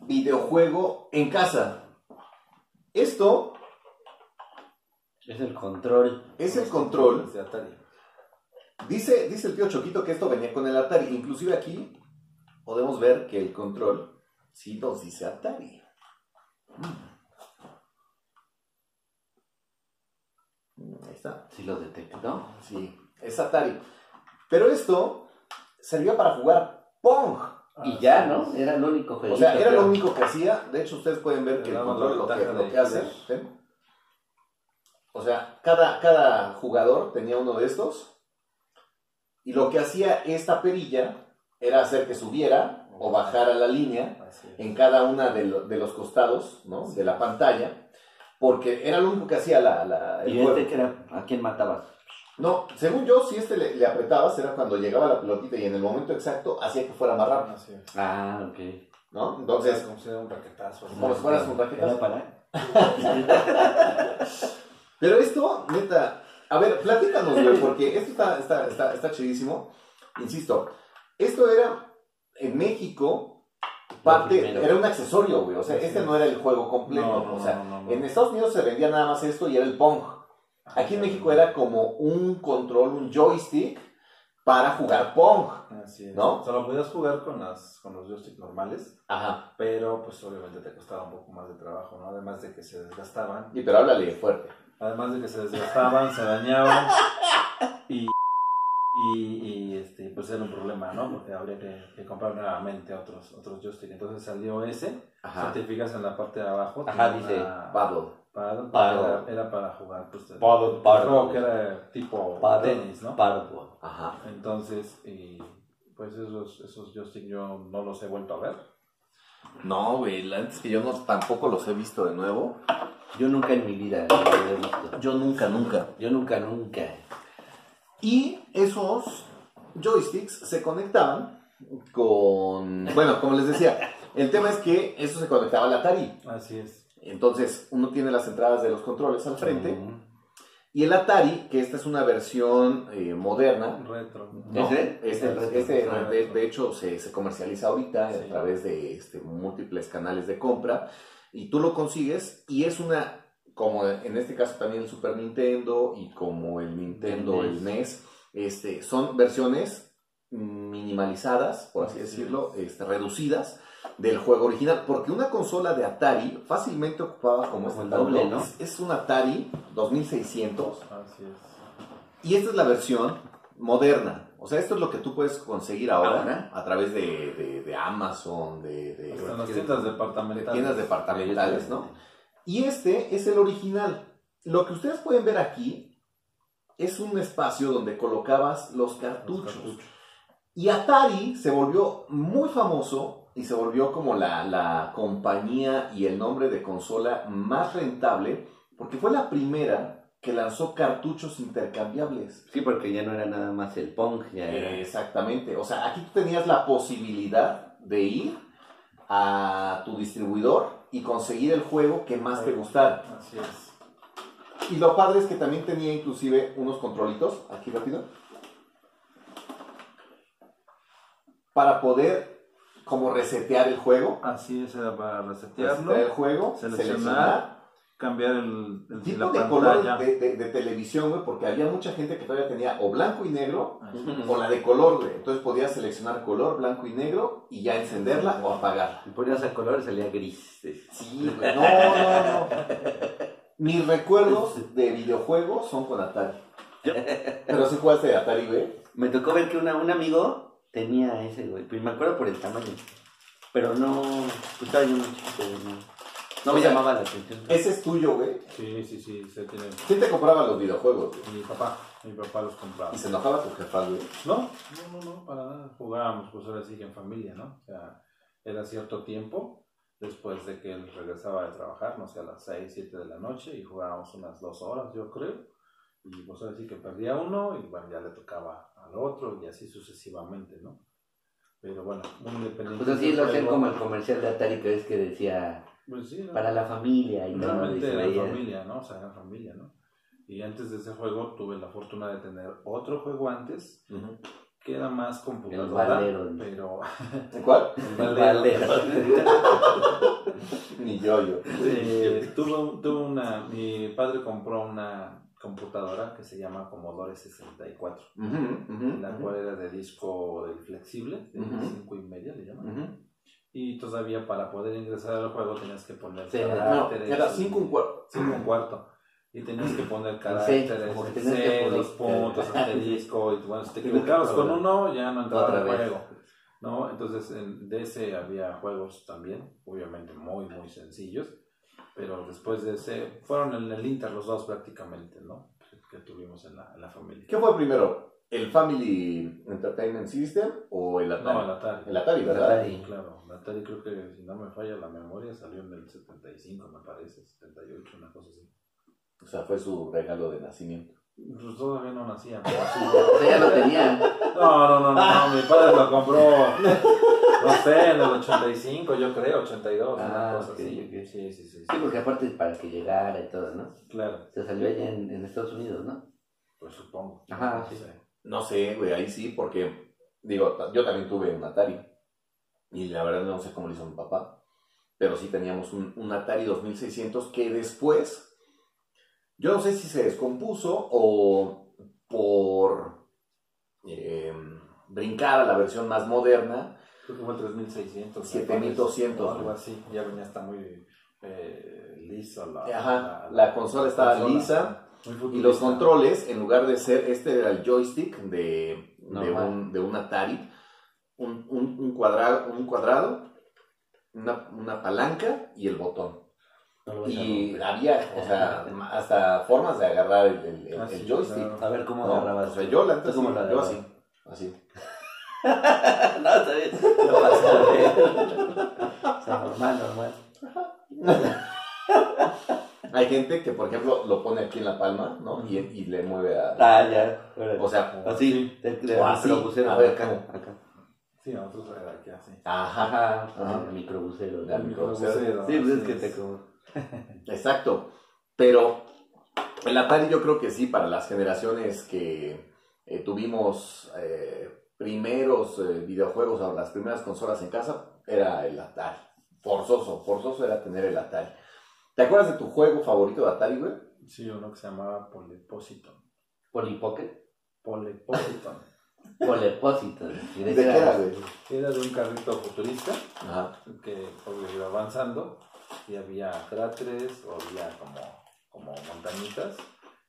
S1: videojuego en casa. Esto
S2: Es el control.
S1: es el control.
S3: de Atari.
S1: Dice, dice el tío Choquito que esto venía con el Atari. Inclusive aquí podemos ver que el control sí nos dice Atari. Mm, Ahí está.
S2: Si lo detectó.
S1: Sí, es Atari. Pero esto servía para jugar Pong.
S2: Y ya, ¿no? Era el único juego.
S1: O sea, era lo único que hacía. De hecho, ustedes pueden ver que el control lo que, lo hace. ¿sí? O sea, cada, cada jugador tenía uno de estos. Y lo que hacía esta perilla era hacer que subiera o bajara la línea en cada una de, lo- de los costados ¿no? de la pantalla. Porque era lo único que hacía la, la- el
S2: Y
S1: juego.
S2: este que era, ¿a quién matabas?
S1: No, según yo, si este le, le apretabas, era cuando llegaba la pelotita y en el momento exacto hacía que fuera más rápido.
S2: Ah, ok.
S1: ¿no?
S3: Entonces, como si era un raquetazo.
S1: Como si fueras un raquetazo.
S2: ¿Era para?
S1: pero esto, neta, a ver, platícanos, güey, porque esto está, está, está, está chidísimo. Insisto, esto era en México, parte, era un accesorio, güey. O sea, este
S3: es.
S1: no era el juego completo.
S3: No, no,
S1: o sea,
S3: no,
S1: en Estados Unidos se vendía nada más esto y era el Pong. Aquí en México era como un control, un joystick para jugar Pong.
S3: Así es.
S1: ¿No?
S3: O sea, lo podías jugar con, las, con los joysticks normales,
S1: Ajá.
S3: pero pues obviamente te costaba un poco más de trabajo, ¿no? Además de que se desgastaban.
S1: Y pero háblale fuerte.
S3: Además de que se desgastaban, se dañaban y, y, y, este, pues era un problema, ¿no? Porque habría que, que comprar nuevamente otros, otros joysticks. Entonces salió ese,
S1: Ajá.
S3: si te fijas en la parte de abajo.
S2: Ajá, dice,
S3: una-
S1: Paddle.
S3: paddle,
S2: Paddle.
S3: Era, era para jugar, pues,
S2: Paddle, paddle.
S3: juego que era tipo
S2: Paddle,
S3: tenis, ¿no?
S2: Paddle.
S1: Ajá.
S3: Entonces, y, pues esos, esos joysticks yo no los he vuelto a ver.
S1: No, güey, la neta es que yo no, tampoco los he visto de nuevo.
S2: Yo nunca en mi vida lo había visto.
S1: Yo nunca, nunca.
S2: Yo nunca, nunca.
S1: Y esos joysticks se conectaban con... Bueno, como les decía, el tema es que eso se conectaba al Atari.
S3: Así es.
S1: Entonces, uno tiene las entradas de los controles al frente.
S2: Mm.
S1: Y el Atari, que esta es una versión eh, moderna.
S3: Retro.
S1: ¿no?
S2: ¿Ese?
S1: Este,
S2: retro.
S1: de, hecho, se, se comercializa ahorita a través de este, múltiples canales de compra. Y tú lo consigues y es una, como en este caso también el Super Nintendo y como el Nintendo,
S2: El
S1: el NES, este, son versiones minimalizadas, por así
S3: Así
S1: decirlo, este, reducidas del juego original. Porque una consola de Atari fácilmente ocupada como
S2: Como
S1: este
S2: el doble, ¿no?
S1: es, es un Atari 2600
S3: Así es.
S1: y esta es la versión moderna. O sea, esto es lo que tú puedes conseguir ahora,
S2: Ahora.
S1: a través de, de- de Amazon, de, de-
S3: Hasta en las
S1: de
S3: tiendas departamentales.
S1: tiendas departamentales, ¿no? Y este es el original. Lo que ustedes pueden ver aquí es un espacio donde colocabas los cartuchos. Y Atari se volvió muy famoso y se volvió como la, la compañía y el nombre de consola más rentable porque fue la primera que lanzó cartuchos intercambiables.
S2: Sí, porque ya no era nada más el Pong, ya era.
S1: Exactamente. O sea, aquí tú tenías la posibilidad de ir a tu distribuidor y conseguir el juego que más te gustara.
S3: Así es.
S1: Y lo padre es que también tenía inclusive unos controlitos, aquí rápido, para poder como resetear el juego.
S3: Así es, era para
S1: Resetear
S3: resetearlo,
S1: el juego,
S3: seleccionar,
S1: seleccionar.
S3: cambiar el, el
S1: Tipo
S3: la
S1: de
S3: pantalla.
S1: color de, de- de televisión, güey, porque había mucha gente que todavía tenía o blanco y negro
S3: Así
S2: Ujú.
S1: o la de color, güey. Entonces podías seleccionar color, blanco y negro y ya encenderla o apagarla.
S2: Si ponías a color salía gris.
S1: Sí, güey. No, no, no. Mis recuerdos de videojuegos son con Atari. Pero sí jugaste de Atari, güey.
S2: Me tocó ver que una, un amigo tenía ese, güey. Pero me acuerdo por el tamaño. Pero no. pues, Estaba yo muy chiquito, güey, No, no me
S1: sea,
S2: llamaba la atención.
S1: Ese es tuyo, güey.
S3: Sí, sí, sí, se tiene.
S1: ¿Quién te compraba los videojuegos, güey?
S3: Mi papá, mi papá los compraba.
S1: Y se enojaba tu jefa, güey.
S3: No, no, no, no, para nada. Jugábamos, pues ahora sí que en familia, ¿no? O sea, era cierto tiempo después de que él regresaba de trabajar, no sé, a las 6, 7 de la noche y jugábamos unas dos horas, yo creo. Y pues ahora sí que perdía uno y bueno, ya le tocaba al otro y así sucesivamente, ¿no? Pero bueno, muy independiente.
S2: Pues así lo
S3: juego.
S2: como el comercial de Atari que es que decía
S3: Pues sí, ¿no?
S2: para la familia y todo.
S3: Realmente era
S2: veía.
S3: familia, ¿no? O sea, era familia, ¿no? Y antes de ese juego tuve la fortuna de tener otro juego antes que era más computadora,
S2: valero.
S3: pero
S1: ¿En cuál?
S3: el
S2: Valero.
S1: Ni yo, yo.
S3: Eh, tuve, tuve una, mi padre compró una computadora que se llama Commodore 64,
S1: Ujú, ujú,
S3: la
S1: ujú.
S3: cual era de disco del flexible, de
S1: Ujú.
S3: 5 y media le llaman. Y todavía para poder ingresar al juego tenías que poner
S2: Sí,
S1: No,
S3: caracteres.
S1: era
S3: y-
S1: 5 un cuarto.
S3: cinco un cuarto. Y tenías que poner
S2: Sí,
S3: caracteres,
S2: que que
S3: C, los puntos, asterisco, y bueno, si te equivocabas con uno, ya no entraba al juego. ¿no? Entonces, en, ese había juegos también, obviamente muy, muy sencillos, pero después de ese, fueron en el Inter los dos prácticamente, ¿no? Que, tuvimos en la, en la familia.
S1: ¿Qué fue primero? ¿El Family Entertainment System o el Atari?
S3: No, el Atari.
S1: El Atari, ¿verdad?
S2: Atari.
S3: Claro, el Atari creo que, si no me falla la memoria, salió en el 75, me parece, 78, una cosa así.
S1: O sea, fue su regalo de nacimiento.
S3: Pues todavía no nacía. pero sí.
S2: Ya lo tenían.
S3: No, no, no, no, no, mi padre lo compró, no sé, en el 85, yo creo, 82, una
S2: Ah,
S3: cosa
S2: ok,
S3: así.
S2: ok.
S3: Sí, sí, sí,
S2: Sí, porque aparte para que llegara y todo, ¿no?
S3: claro,
S2: Se salió allá en, en Estados Unidos, ¿no?
S3: pues supongo.
S2: Ajá,
S3: No
S2: sí.
S3: sé.
S1: No sé, güey, ahí sí, porque, digo, yo también tuve un Atari. Y la verdad no sé cómo lo hizo mi papá. Pero sí teníamos un, un Atari 2600 que después, yo no sé si se descompuso o por eh, brincar a la versión más moderna.
S3: Creo que fue el 3600.
S1: 7200,
S3: o Algo así, ya venía hasta muy eh, liso la,
S1: Ajá, la consola estaba
S3: consola.
S1: lisa. Y los controles, en lugar de ser, este era el joystick de, de, un, de un Atari, un, un, un cuadrado, un cuadrado una, una palanca y el botón.
S2: No
S1: Y había, o sea, hasta formas de agarrar el, el- el-
S3: Ah,
S1: el
S3: sí,
S1: joystick.
S3: claro.
S2: A ver cómo
S1: ¿no?
S2: agarrabas.
S1: O sea, yo la neta
S2: ¿Tú cómo
S1: sí,
S2: la
S1: yo así, así.
S2: no, está bien. No pasa nada. O sea, normal, normal.
S1: Hay gente que, por ejemplo, lo pone aquí en la palma, ¿no? Y, y le mueve a...
S2: Ah, ya.
S1: O sea,
S2: así, de
S1: O así.
S2: microbusero.
S1: A ver,
S2: acá.
S3: Sí, nosotros aquí así.
S1: ajá,
S2: Ajá, el microbusero.
S1: El.
S2: Sí, pues es que te como.
S1: exacto. Pero el Atari yo creo que sí, para las generaciones que eh, tuvimos eh, primeros eh, videojuegos o las primeras consolas en casa, era el Atari. Forzoso, forzoso era tener el Atari. ¿Te acuerdas de tu juego favorito de Atari, güey?
S3: Sí, uno que se llamaba Polepositon.
S2: Polipocket.
S3: Polepositon.
S2: Polepósito. ¿Y
S1: ¿De qué era, güey?
S3: Era de un carrito futurista
S1: Ajá.
S3: que obvio, iba avanzando y había cráteres o había como, como montañitas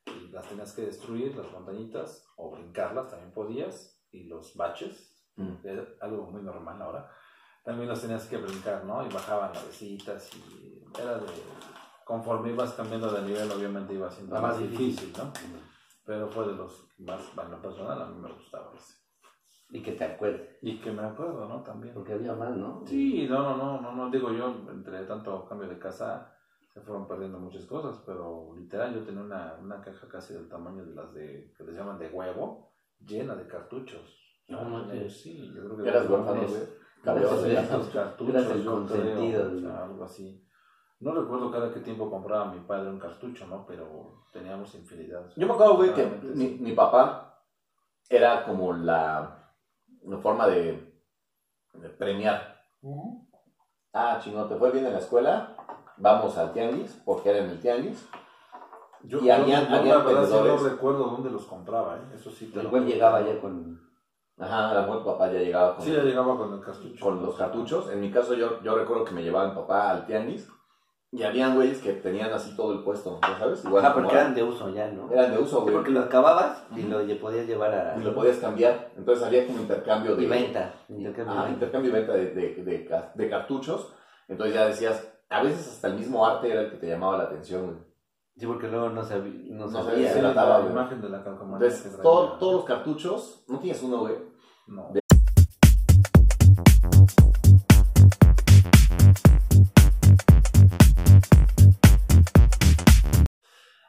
S3: y las tenías que destruir, las montañitas, o brincarlas también podías, y los baches,
S1: Mm.
S3: era algo muy normal ahora, también los tenías que brincar, ¿no? Y bajaban navecitas y era de... Conforme ibas cambiando de nivel, obviamente iba siendo más difícil, ¿no? Pero fue de los que más, en lo personal, a mí me gustaba ese.
S2: Y que te acuerdes.
S3: Y que me acuerdo, ¿no? También.
S2: Porque había más, ¿no?
S3: Sí, no, no, no, no, no, digo yo, entre tanto cambio de casa se fueron perdiendo muchas cosas, pero literal yo tenía una, una caja casi del tamaño de las de, que les llaman de huevo, llena de cartuchos.
S2: No manches.
S3: sí, yo creo que...
S1: Eras huérfano, güey.
S3: Los cartuchos,
S2: el consentido,
S3: creo, algo así. No recuerdo cada qué tiempo compraba mi padre un cartucho, ¿no? Pero teníamos infinidad.
S1: Yo me acuerdo, güey, que mi, papá era como la, la forma de, de premiar. Ah, chingón, te fue bien en la escuela, vamos al tianguis, porque era en el tianguis.
S3: Yo,
S1: Y habían-
S3: yo
S1: habían
S3: la verdad
S1: vendedores.
S3: no recuerdo dónde los compraba, ¿eh? Eso sí.
S2: igual
S3: puedo
S2: llegaba ya con.
S1: Ajá, a lo mejor tu papá ya llegaba con,
S3: Sí, ya llegaba con el cartucho.
S1: con los cartuchos. En mi caso, yo, yo recuerdo que me llevaba mi papá al tianguis y habían güeyes que tenían así todo el puesto, ¿ya sabes? Igual
S2: Ah, porque eran de uso ya, ¿no?
S1: eran de uso, güey.
S2: porque lo acababas y lo podías llevar a.
S1: Y lo podías cambiar. Entonces había como intercambio de...
S2: Y venta. Intercambio venta.
S1: intercambio y venta de, de, de de cartuchos. Entonces ya decías, a veces hasta el mismo arte era el que te llamaba la atención. güey.
S2: Sí, porque luego no, sabía. No
S1: No
S2: sabía.
S1: sabía se
S3: la,
S1: güey.
S3: imagen de la calcomanía.
S1: Entonces, todo- todos los cartuchos, no tienes uno, güey.
S3: No.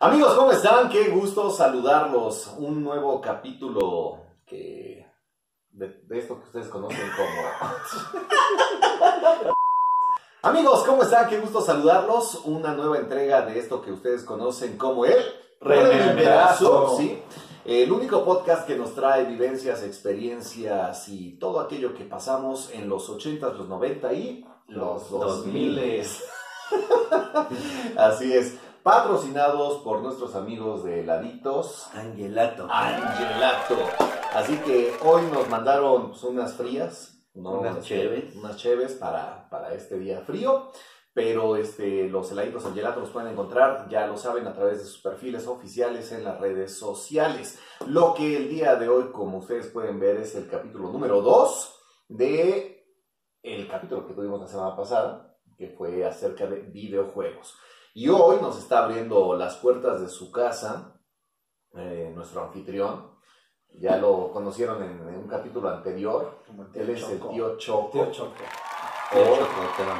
S1: Amigos, ¿cómo están? Qué gusto saludarlos. Un nuevo capítulo que de, de esto que ustedes conocen como... Amigos, ¿cómo están? Qué gusto saludarlos. Una nueva entrega de esto que ustedes conocen como el
S3: Rememberazo.
S1: ¿sí? El único podcast que nos trae vivencias, experiencias y todo aquello que pasamos en los 80s, los 90 y los 2000. Así es. Patrocinados por nuestros amigos de Laditos.
S2: Angelato.
S1: Angelato. Así que hoy nos mandaron unas frías, ¿no?
S2: Unas
S1: Este,
S2: cheves.
S1: Unas cheves para, para este día frío. Pero este, los heladitos Angelato los pueden encontrar, ya lo saben, a través de sus perfiles oficiales en las redes sociales. Lo que el día de hoy, como ustedes pueden ver, es el capítulo número 2 de el capítulo que tuvimos la semana pasada, que fue acerca de videojuegos. Y hoy nos está abriendo las puertas de su casa eh, nuestro anfitrión. Ya lo conocieron en, en un capítulo anterior.
S3: Como el tío
S1: Él es el
S3: Choco.
S1: tío Choco.
S3: Tío Choco.
S1: o
S2: Tío Chocotón.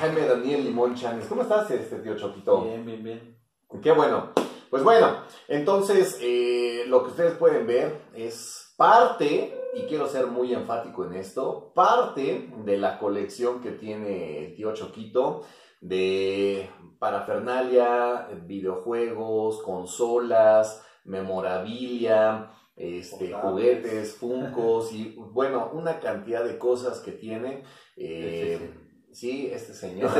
S1: Jaime Daniel Limón Chanes. ¿Cómo estás, este tío Choquito?
S3: Bien, bien, bien.
S1: Qué bueno. Pues bueno, entonces eh, lo que ustedes pueden ver es parte, y quiero ser muy enfático en esto, parte de la colección que tiene el tío Choquito de parafernalia, videojuegos, consolas, memorabilia, este, juguetes, funcos y bueno, una cantidad de cosas que tiene. eh, sí, este señor.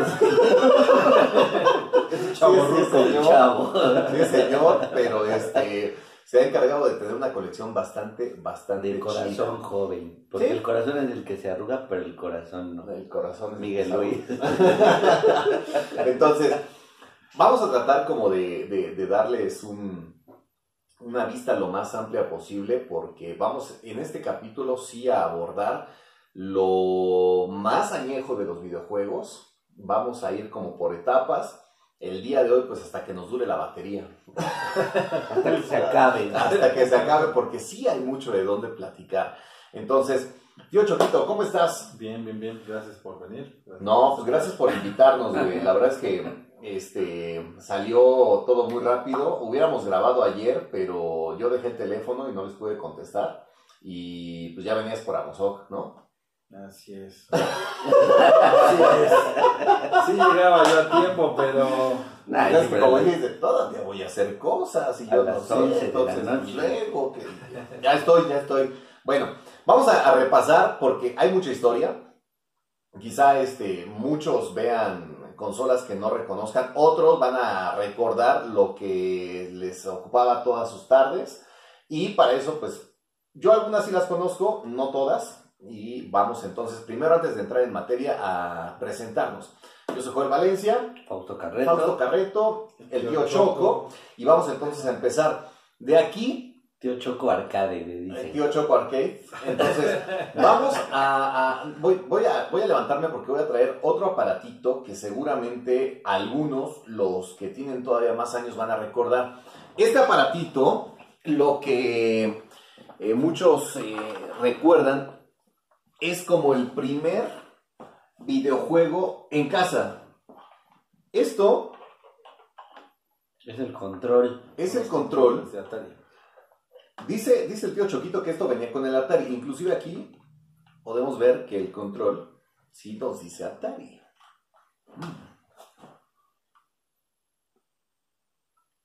S3: Ese
S1: Sí,
S3: chavo
S1: sí,
S3: ruco.
S1: señor.
S2: chavo.
S1: Sí, señor, pero este se ha encargado de tener una colección bastante, bastante
S2: De corazón
S1: chida.
S2: joven. Porque
S1: Sí.
S2: el corazón es el que se arruga, pero el corazón no.
S1: El corazón es
S2: Miguel. Luis.
S1: Entonces, vamos a tratar como de, de- de darles un, una vista lo más amplia posible porque vamos en este capítulo sí a abordar lo más añejo de los videojuegos. Vamos a ir como por etapas. El día de hoy, pues hasta que nos dure la batería.
S2: Hasta que se acabe.
S1: Hasta que se acabe, porque sí hay mucho de dónde platicar. Entonces, tío Choquito, ¿cómo estás?
S3: Bien, bien, bien. Gracias por venir.
S1: No, pues gracias por invitarnos, güey. La verdad es que este salió todo muy rápido. Hubiéramos grabado ayer, pero yo dejé el teléfono y no les pude contestar. Y pues ya venías por Amozoc, ¿no?
S3: Así es. Así es. Sí llegaba yo a tiempo, pero
S1: es que
S2: pero-
S1: como todavía voy a hacer cosas y yo no sé,
S2: 11 de la
S1: entonces luego que ya estoy, ya estoy. Bueno, vamos a, a repasar porque hay mucha historia. Quizá este, muchos vean consolas que no reconozcan, otros van a recordar lo que les ocupaba todas sus tardes. Y para eso pues yo algunas sí las conozco, no todas. Y vamos entonces primero antes de entrar en materia a presentarnos. Yo soy Joel Valencia,
S2: Fausto Carreto.
S1: Fausto Carreto, el tío Choco, y vamos entonces a empezar. De aquí,
S2: Tío Choco Arcade, le dice.
S1: tío Choco Arcade. Entonces, vamos a, a- voy, voy a voy a levantarme porque voy a traer otro aparatito que seguramente algunos, los que tienen todavía más años, van a recordar. Este aparatito, lo que eh, muchos eh, recuerdan, es como el primer videojuego en casa. Esto
S2: Es el control.
S1: es el control.
S3: de Atari.
S1: Dice, dice el tío Choquito que esto venía con el Atari. Inclusive aquí podemos ver que el control sí nos dice Atari.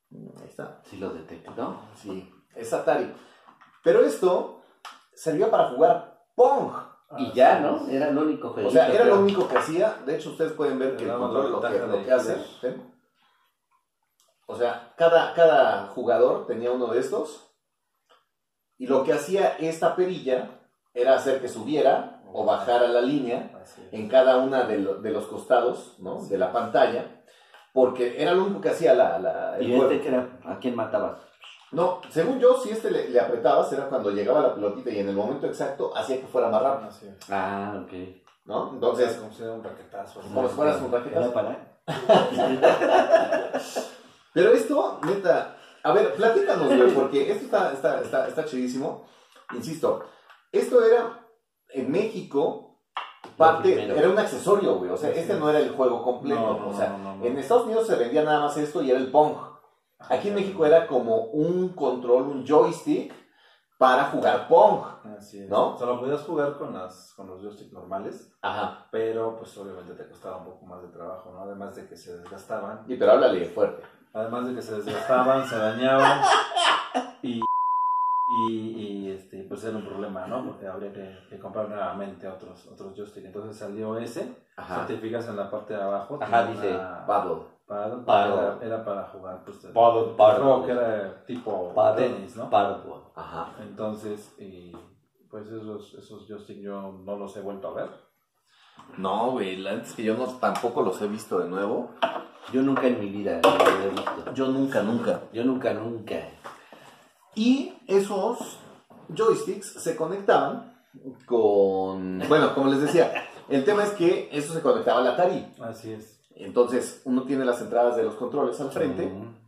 S1: Mm, Ahí está.
S2: Si lo detectó.
S1: Sí, es Atari. Pero esto servía para jugar Pong.
S2: Y ya, ¿no? Era el único juego.
S1: O sea, era lo único que hacía. De hecho, ustedes pueden ver que el control lo que, lo que hace. O sea, cada, cada jugador tenía uno de estos. Y lo que hacía esta perilla era hacer que subiera o bajara la línea en cada una de, lo- de los costados ¿no? de la pantalla. Porque era lo único que hacía la, la- el
S2: ¿Y
S1: juego.
S2: este que era? ¿A quién matabas?
S1: No, según yo, si este le, le apretabas era cuando llegaba la pelotita y en el momento exacto hacía que fuera más rápido,
S3: Así es.
S2: Ah, ok.
S1: ¿no?
S3: Entonces, como si era un raquetazo.
S1: Como si fueras un raquetazo.
S2: ¿Era para?
S1: pero esto, neta, a ver, platícanos, güey, porque esto está, está, está, está chidísimo. Insisto, esto era en México, parte, era un accesorio, güey, o sea, este
S3: es.
S1: no era el juego completo,
S3: No, no,
S1: o sea,
S3: no.
S1: en Estados Unidos se vendía nada más esto y era el Pong. Aquí en México era como un control, un joystick para jugar Pong.
S3: Así es.
S1: ¿No?
S3: O sea, lo podías jugar con, las, con los joysticks normales,
S1: Ajá.
S3: pero pues obviamente te costaba un poco más de trabajo, ¿no? Además de que se desgastaban.
S1: Y pero háblale fuerte.
S3: Además de que se desgastaban, se dañaban y, y, y, este, pues era un problema, ¿no? Porque habría que, que comprar nuevamente otros, otros joysticks. Entonces salió ese,
S1: Ajá.
S3: certificas en la parte de abajo.
S2: Ajá,
S3: tiene
S2: dice,
S3: una-
S1: Paddle.
S3: paddle,
S2: Paddle.
S3: Era, era para jugar, pues,
S2: Paddle, paddle.
S3: juego que era tipo
S2: Paddle,
S3: tenis, ¿no?
S2: Pardo.
S1: Ajá.
S3: Entonces, y, pues esos, esos joysticks yo no los he vuelto a ver.
S1: No, güey, la neta es que yo no, tampoco los he visto de nuevo.
S2: Yo nunca en mi vida lo había visto.
S1: Yo nunca, nunca.
S2: Yo nunca, nunca.
S1: Y esos joysticks se conectaban con... Bueno, como les decía, el tema es que eso se conectaba al Atari.
S3: Así es.
S1: Entonces, uno tiene las entradas de los controles al frente.
S2: Mm.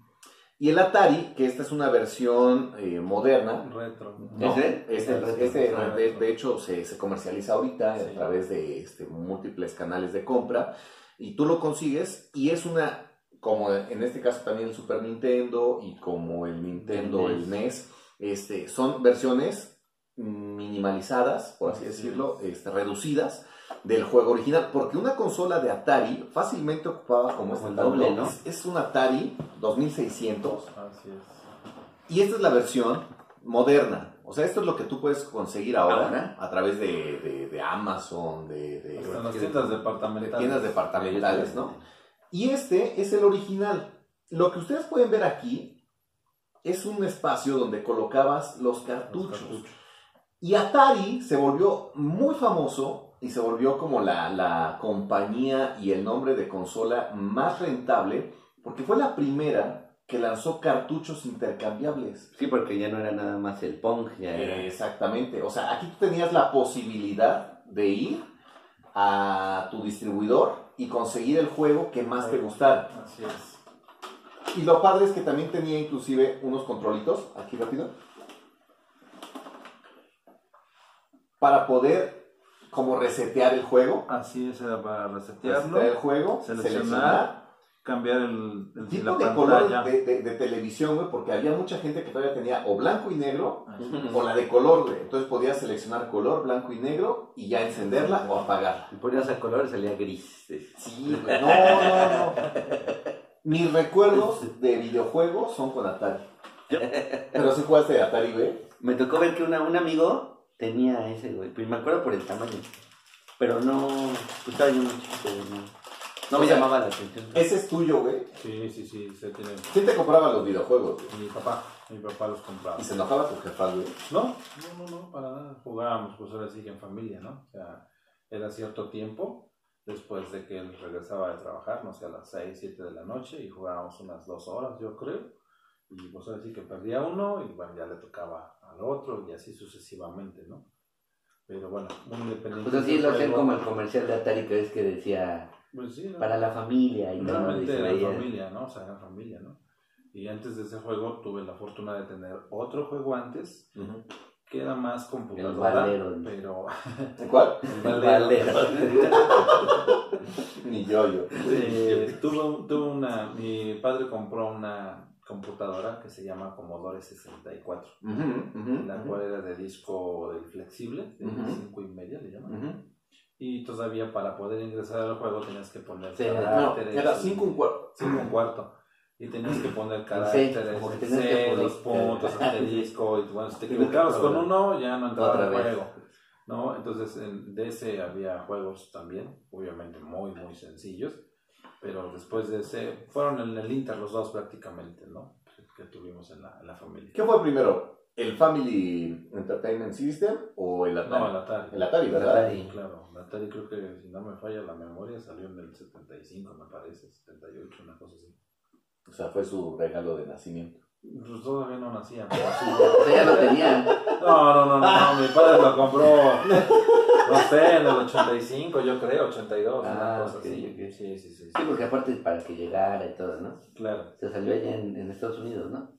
S1: Y el Atari, que esta es una versión eh, moderna.
S3: Retro.
S1: ¿no?
S2: ¿Ese?
S1: Este, este,
S3: Ah,
S1: de, hecho, se, se comercializa ahorita
S3: Sí.
S1: a través de este, múltiples canales de compra. Y tú lo consigues y es una como en este caso también el Super Nintendo y como el Nintendo, el NES, este, son versiones minimalizadas, por así decirlo, este, reducidas del juego original, porque una consola de Atari fácilmente ocupada como este
S2: doble, ¿no?
S1: es, es un Atari 2600
S3: Así es.
S1: y esta es la versión moderna. O sea, esto es lo que tú puedes conseguir ahora,
S2: Ahora.
S1: a través de, de- de Amazon, de, de-
S3: Hasta en las tiendas
S1: de
S3: departamentales.
S1: tiendas departamentales, ¿no? Y este es el original. Lo que ustedes pueden ver aquí es un espacio donde colocabas los
S3: Los
S1: cartuchos.
S3: cartuchos.
S1: Y Atari se volvió muy famoso y se volvió como la, la compañía y el nombre de consola más rentable porque fue la primera que lanzó cartuchos intercambiables.
S2: Sí, porque ya no era nada más el Pong, ya era.
S1: Exactamente. O sea, aquí tú tenías la posibilidad de ir a tu distribuidor y conseguir el juego que más te gustara.
S3: Así es.
S1: Y lo padre es que también tenía inclusive unos controlitos, aquí rápido, para poder como resetear el juego,
S3: Así es, era para
S1: resetear el
S3: resetearlo,
S1: juego,
S3: seleccionar,
S1: seleccionar,
S3: cambiar el, el
S1: tipo
S3: la
S1: de
S3: pantalla.
S1: color de, de- de televisión, güey, porque había mucha gente que todavía tenía o blanco y negro
S3: Así
S1: o la de color, güey. Entonces podías seleccionar color, blanco y negro y ya encenderla o apagarla.
S2: Si ponías a color salía gris.
S1: Sí, güey. No, no, no. Mis recuerdos de videojuegos son con Atari. Pero si jugaste Atari, güey.
S2: Me tocó ver que una, un amigo tenía ese, güey. Me acuerdo por el tamaño. Pero no. pues, estaba yo muy chiquito, güey, No, no
S1: O
S2: me
S1: sea,
S2: llamaba la atención.
S1: Ese es tuyo, güey.
S3: Sí, sí, sí, se tiene.
S1: ¿Quién te compraba los videojuegos, güey?
S3: Mi papá, mi papá los compraba.
S1: Y se enojaba tu jefa, güey.
S3: No, no, no, no, para nada. Jugábamos, pues ahora sí que en familia, ¿no? O sea, era cierto tiempo después de que él regresaba de trabajar, no sé, a las 6, 7 de la noche y jugábamos unas dos horas, yo creo. Y pues ahora sí que perdía uno y bueno, ya le tocaba al otro y así sucesivamente, ¿no? Pero bueno, muy independiente.
S2: Pues así lo
S3: juego.
S2: como el comercial de Atari que es que decía
S3: Pues sí, ¿no?
S2: para la familia y todo.
S3: Realmente
S2: se
S3: era
S2: veía.
S3: familia, ¿no? O sea, era familia, ¿no? Y antes de ese juego tuve la fortuna de tener otro juego antes que era más computadora,
S2: Valero.
S3: pero
S1: ¿Cuál?
S3: el
S2: Valero.
S1: Ni yo, yo.
S3: Eh, tuve, tuve una, mi padre compró una computadora que se llama Commodore 64,
S1: Ujú, ujú,
S3: la
S1: ujú.
S3: cual era de disco del flexible, de
S1: Ujú.
S3: 5 y media le llaman. Y todavía para poder ingresar al juego tenías que poner
S2: Sí,
S1: No,
S3: caracteres.
S1: era
S3: y-
S1: 5 un cuarto.
S3: cinco un cuarto. Y tenías que poner
S2: Sí,
S3: caracteres,
S2: como que
S3: C,
S2: poner-
S3: dos puntos, asterisco, y bueno, si te
S2: Sí,
S3: equivocabas con uno, ya no entraba al juego. ¿no? Entonces, en, ese había juegos también, obviamente muy, muy sencillos, pero después de ese, fueron en el Inter los dos prácticamente, ¿no? Que, que tuvimos en la, en la familia.
S1: ¿Qué fue primero? ¿El Family Entertainment System o el Atari?
S3: No, el Atari.
S1: El Atari, ¿verdad?
S2: Atari.
S3: Claro, el Atari creo que, si no me falla la memoria, salió en el 75, me parece, 78, una cosa así.
S1: O sea, fue su regalo de nacimiento.
S3: Pues todavía no nacía, pero sí.
S2: Ya lo tenían.
S3: No, no, no, no, no, mi padre lo compró, no sé, en el 85, yo creo, 82,
S2: Ah,
S3: una cosa
S2: ok,
S3: así.
S2: ok.
S3: Sí, sí, sí, sí,
S2: Sí, porque aparte para que llegara y todo, ¿no?
S3: claro,
S2: Se salió allá en, en Estados Unidos, ¿no?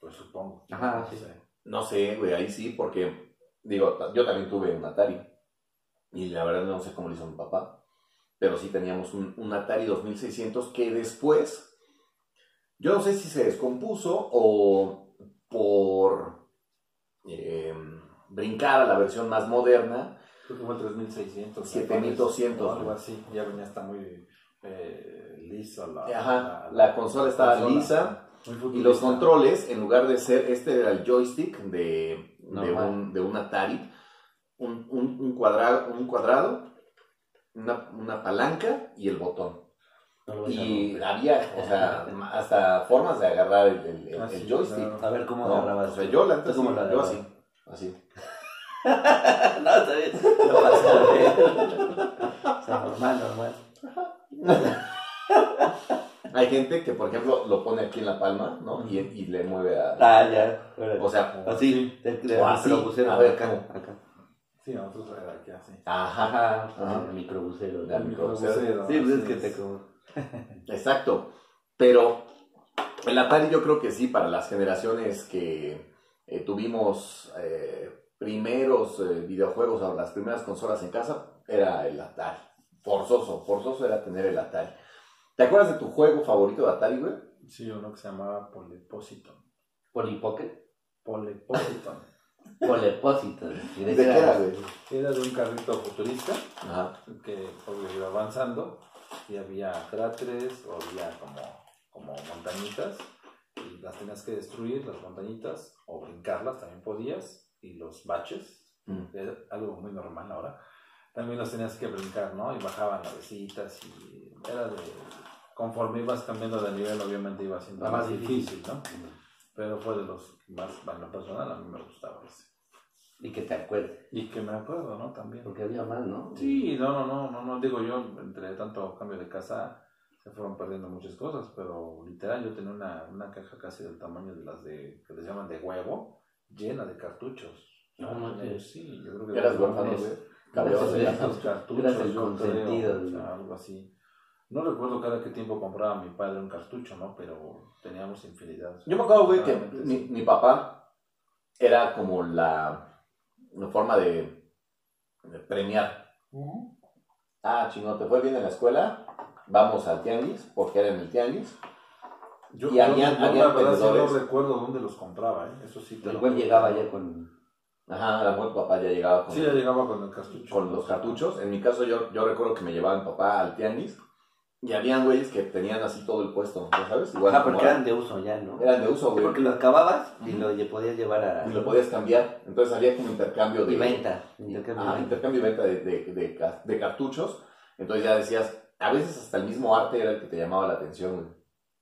S3: pues supongo.
S2: Ajá,
S3: No
S2: sí.
S1: No sé, güey, ahí sí, porque, digo, yo también tuve un Atari. Y la verdad no sé cómo lo hizo mi papá. Pero sí teníamos un, un Atari 2600 que después, yo no sé si se descompuso o por eh, brincar a la versión más moderna.
S3: Creo que fue el 3600. me
S1: 7200,
S3: parece, o Algo así, ya venía hasta muy eh, liso la,
S1: Ajá, la consola estaba
S3: consola.
S1: lisa. Y los controles, en lugar de ser, este era el joystick de, de, un, de un Atari, un, un, un cuadrado, un cuadrado una, una palanca y el botón.
S2: No lo
S1: Y había, o sea, hasta formas de agarrar el, el- el-
S3: Ah,
S1: el
S3: sí,
S1: joystick.
S3: claro.
S2: A ver cómo
S1: ¿no?
S2: agarrabas.
S1: O sea, yo la
S2: ¿Tú cómo la
S1: yo así, así.
S2: no, está bien. No pasa nada. O sea, normal, normal.
S1: Hay gente que, por ejemplo, lo pone aquí en la palma, ¿no? Y, y le mueve a...
S2: Ah, ya.
S1: O sea,
S2: así. De, de
S1: O así.
S2: microbusero.
S1: A ver,
S2: acá, acá.
S3: Sí, nosotros aquí así.
S1: ajá,
S2: Ajá.
S1: Ajá.
S2: El microbusero.
S1: El.
S2: Sí, pues es
S3: así
S2: que te como.
S1: exacto. Pero el Atari yo creo que sí, para las generaciones que eh, tuvimos eh, primeros eh, videojuegos o las primeras consolas en casa, era el Atari. Forzoso, forzoso era tener el Atari. ¿Te acuerdas de tu juego favorito de Atari, güey?
S3: Sí, uno que se llamaba Polepositon.
S2: Polipocket.
S3: Polepositon.
S2: Polepósito. ¿Y
S1: ¿De qué era, güey?
S3: Era de un carrito futurista
S1: Ajá.
S3: que obvio, iba avanzando y había cráteres o había como, como montañitas y las tenías que destruir, las montañitas, o brincarlas también podías, y los baches,
S1: Mm.
S3: es algo muy normal ahora, también los tenías que brincar, ¿no? Y bajaban navecitas y era de... Conforme ibas cambiando de nivel, obviamente iba siendo
S2: La
S3: más difícil, ¿no? Pero fue de los que más, en lo personal, a mí me gustaba ese.
S2: Y que te acuerdes.
S3: Y que me acuerdo, ¿no? También.
S2: Porque había más, ¿no?
S3: Sí, no, no, no, no, no, digo yo, entre tanto cambio de casa se fueron perdiendo muchas cosas, pero literal yo tenía una, una caja casi del tamaño de las de, que les llaman de huevo, llena de cartuchos.
S2: No, no, no.
S3: sí, yo creo que...
S1: Eras huérfano, güey.
S3: Cartuchos, yo creo, algo así. No recuerdo cada qué tiempo compraba mi padre un cartucho, ¿no? Pero teníamos infinidad.
S1: Yo me acuerdo, güey, que mi, papá era como la, la forma de, de premiar. Ah, chingón, te fue bien en la escuela, vamos al tianguis, porque era en el tianguis.
S3: Yo,
S1: y
S3: yo
S1: habían
S3: la verdad sí no recuerdo dónde los compraba, ¿eh? Eso sí. te
S2: El güey llegaba ya con.
S1: Ajá, a lo mejor tu papá ya llegaba con,
S3: Sí, ya llegaba con el cartucho.
S1: con los cartuchos. En mi caso, yo, yo recuerdo que me llevaba mi papá al tianguis y habían güeyes que tenían así todo el puesto, ¿ya sabes? Igual
S2: Ah, porque eran de uso ya, ¿no?
S1: eran de uso, güey.
S2: porque lo acababas y lo podías llevar a.
S1: Y lo podías cambiar. Entonces había como intercambio de...
S2: Y venta. Intercambio venta.
S1: intercambio y venta de, de, de de cartuchos. Entonces ya decías, a veces hasta el mismo arte era el que te llamaba la atención, güey.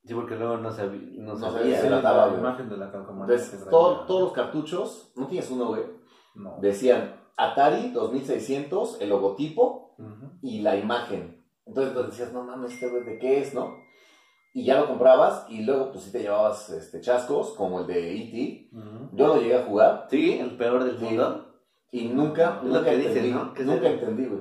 S2: Sí, porque luego no, sabía. No
S1: No
S2: sabía.
S1: se
S3: la,
S1: trataba, güey.
S3: imagen de la
S1: Entonces, todo- todos los cartuchos, no tienes uno, güey,
S3: No.
S1: decían Atari 2600, el logotipo
S3: Ujú.
S1: y la imagen. Entonces tú decías, no mames, este güey, ¿de qué es, no? Y ya lo comprabas y luego pues sí te llevabas este, chascos, como el de E.T. Yo lo llegué a jugar
S2: Sí, el peor del
S1: Sí.
S2: mundo.
S1: y nunca,
S2: Es lo
S1: nunca
S2: dicen,
S1: entendí,
S2: ¿no?
S1: Nunca entendí, güey.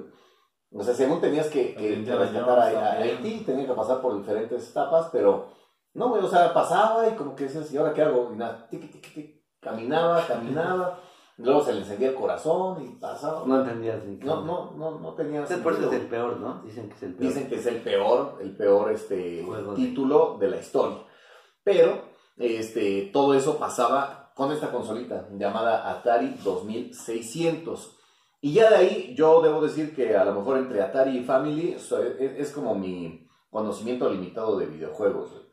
S1: O sea, según tenías que, que, rescatar a. Haití, tenía que pasar por diferentes etapas, pero no, güey, o sea, pasaba y como que decías, ¿y ahora qué hago? Y nada, tiqui, tiqui, tiqui, caminaba, caminaba, luego se le encendía el corazón y pasaba.
S2: No entendías.
S1: No, no, no, no tenía
S2: Entonces, por eso es el peor, ¿no? Dicen que es el peor.
S1: Dicen que es el peor, el peor este,
S2: Juego de-
S1: título de la historia. Pero este, todo eso pasaba con esta consolita llamada Atari 2600. Y ya de ahí yo debo decir que a lo mejor entre Atari y Family o sea, es, es como mi conocimiento limitado de videojuegos. güey.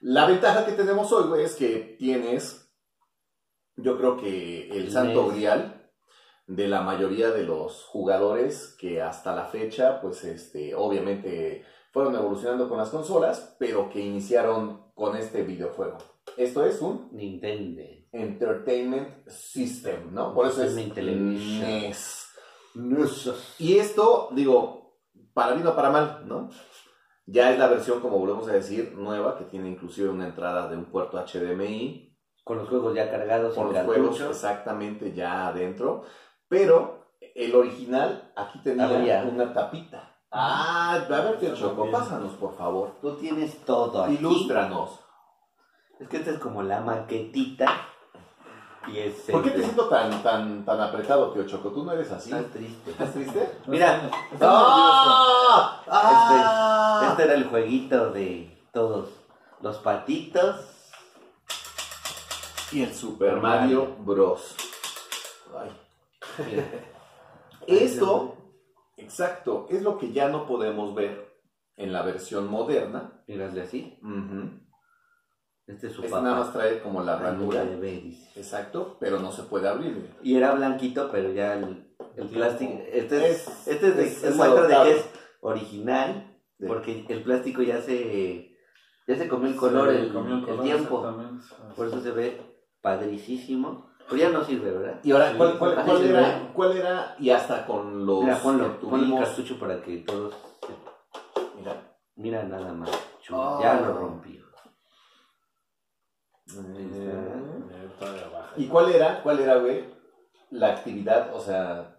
S1: La ventaja que tenemos hoy, güey, es que tienes, yo creo que el santo
S2: NES.
S1: grial de la mayoría de los jugadores que hasta la fecha, pues este, obviamente fueron evolucionando con las consolas, pero que iniciaron con este videojuego. Esto es un
S2: Nintendo.
S1: Entertainment System, ¿no? Por eso es
S2: Entertainment Television.
S1: NES. Y esto, digo, para bien o para mal, ¿no? Ya es la versión, como volvemos a decir, nueva, que tiene inclusive una entrada de un puerto HDMI,
S2: Con los juegos ya cargados
S1: con los juegos exactamente ya adentro, pero el original aquí tenía una tapita. Ah, a ver, tío Choco, pásanos, por favor.
S2: Tú tienes todo aquí.
S1: Ilústranos.
S2: Es que esta es como la maquetita. Y es
S1: ¿Por qué te siento tan, tan, tan apretado, tío Choco? ¿Tú no eres así?
S2: Estás triste.
S1: ¿Estás triste?
S2: Mira,
S3: Está
S1: ¡Ah! ¡Ah!
S2: Este era el jueguito de todos. Los patitos.
S1: Y el Super Mario Bros. Ay. Esto, exacto, es lo que ya no podemos ver en la versión moderna.
S2: Mírale así. Este es su
S1: Este
S2: papá.
S1: nada más trae como la ranura. Exacto, pero no se puede abrir.
S2: Y era blanquito, pero ya el, el plástico. Este es,
S1: Es-
S2: este es, de-
S1: es-
S2: es
S1: es
S2: muestra de que es original.
S1: Sí.
S2: Porque el plástico ya se. Ya se comió el color, el,
S3: comió
S2: el
S3: color,
S2: tiempo. Por eso se ve padricísimo. Pero ya no sirve, ¿verdad?
S1: Y ahora,
S3: Sí.
S1: ¿cuál, cuál- cuál
S2: se
S1: era, cuál era? Y hasta con los
S2: Mira, ponlo, pon el cartucho para que todos.
S1: Mira.
S2: Mira nada más. Chu,
S1: Ah.
S2: Ya lo rompió.
S1: Mm.
S3: Eh.
S1: ¿Y cuál era, cuál era, güey, la actividad, o sea,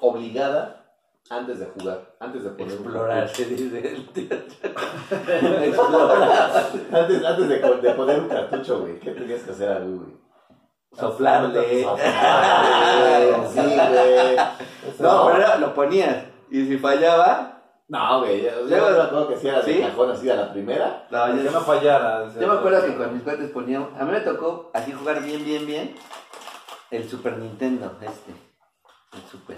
S1: obligada antes de jugar, antes de poner un
S2: Explorar, se dice el. Explorar.
S1: cartucho? Antes, antes de, de poner un cartucho, güey, ¿qué tenías que hacer ahí, güey?
S2: Soplarle.
S1: Soplarle, Sí, güey.
S2: No, pero lo ponías. Y si fallaba,
S1: No, güey, yo, me acuerdo que si era de
S2: ¿Sí?
S1: cajón así a la primera.
S2: No,
S3: Que
S2: yo,
S3: no fallara.
S2: yo me acuerdo que con mis cuates poníamos. A mí me tocó así jugar bien, bien, bien. El Super Nintendo, este. El Super.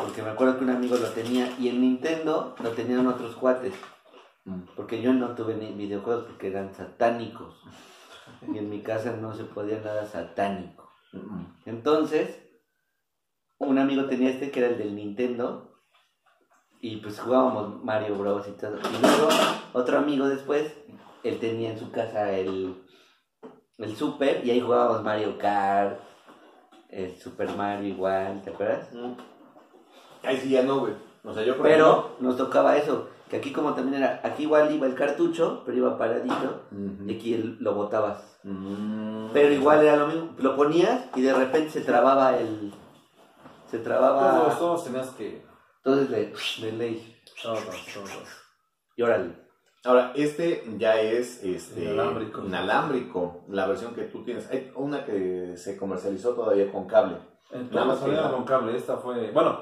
S2: Porque me acuerdo que un amigo lo tenía. Y el Nintendo lo tenían otros cuates.
S1: Mm.
S2: Porque yo no tuve ni videojuegos porque eran satánicos. Y en mi casa no se podía nada satánico.
S1: Mm.
S2: Entonces, un amigo tenía este que era el del Nintendo. Y pues jugábamos Mario Bros. y todo. Y luego, otro amigo después, él tenía en su casa el, el Super. Y ahí jugábamos Mario Kart. El Super Mario igual, ¿te acuerdas?
S1: Mm. Ahí sí ya no, güey. O sea, yo por
S2: Pero nos tocaba eso. Que aquí como también era, aquí igual iba el cartucho, pero iba paradito.
S1: ejemplo-
S2: Y aquí el- lo botabas.
S1: Mm.
S2: Pero igual era lo mismo. Lo ponías y de repente se trababa el... Se trababa...
S3: Todos, todos tenías que.
S2: Entonces le...
S3: De ley. Todos, todos.
S2: Y órale.
S1: Ahora, este ya es este,
S3: Inalámbrico.
S1: inalámbrico, la versión que tú tienes. Hay una que se comercializó todavía con cable.
S3: En
S1: Nada más que-
S3: con cable. Esta fue. Bueno,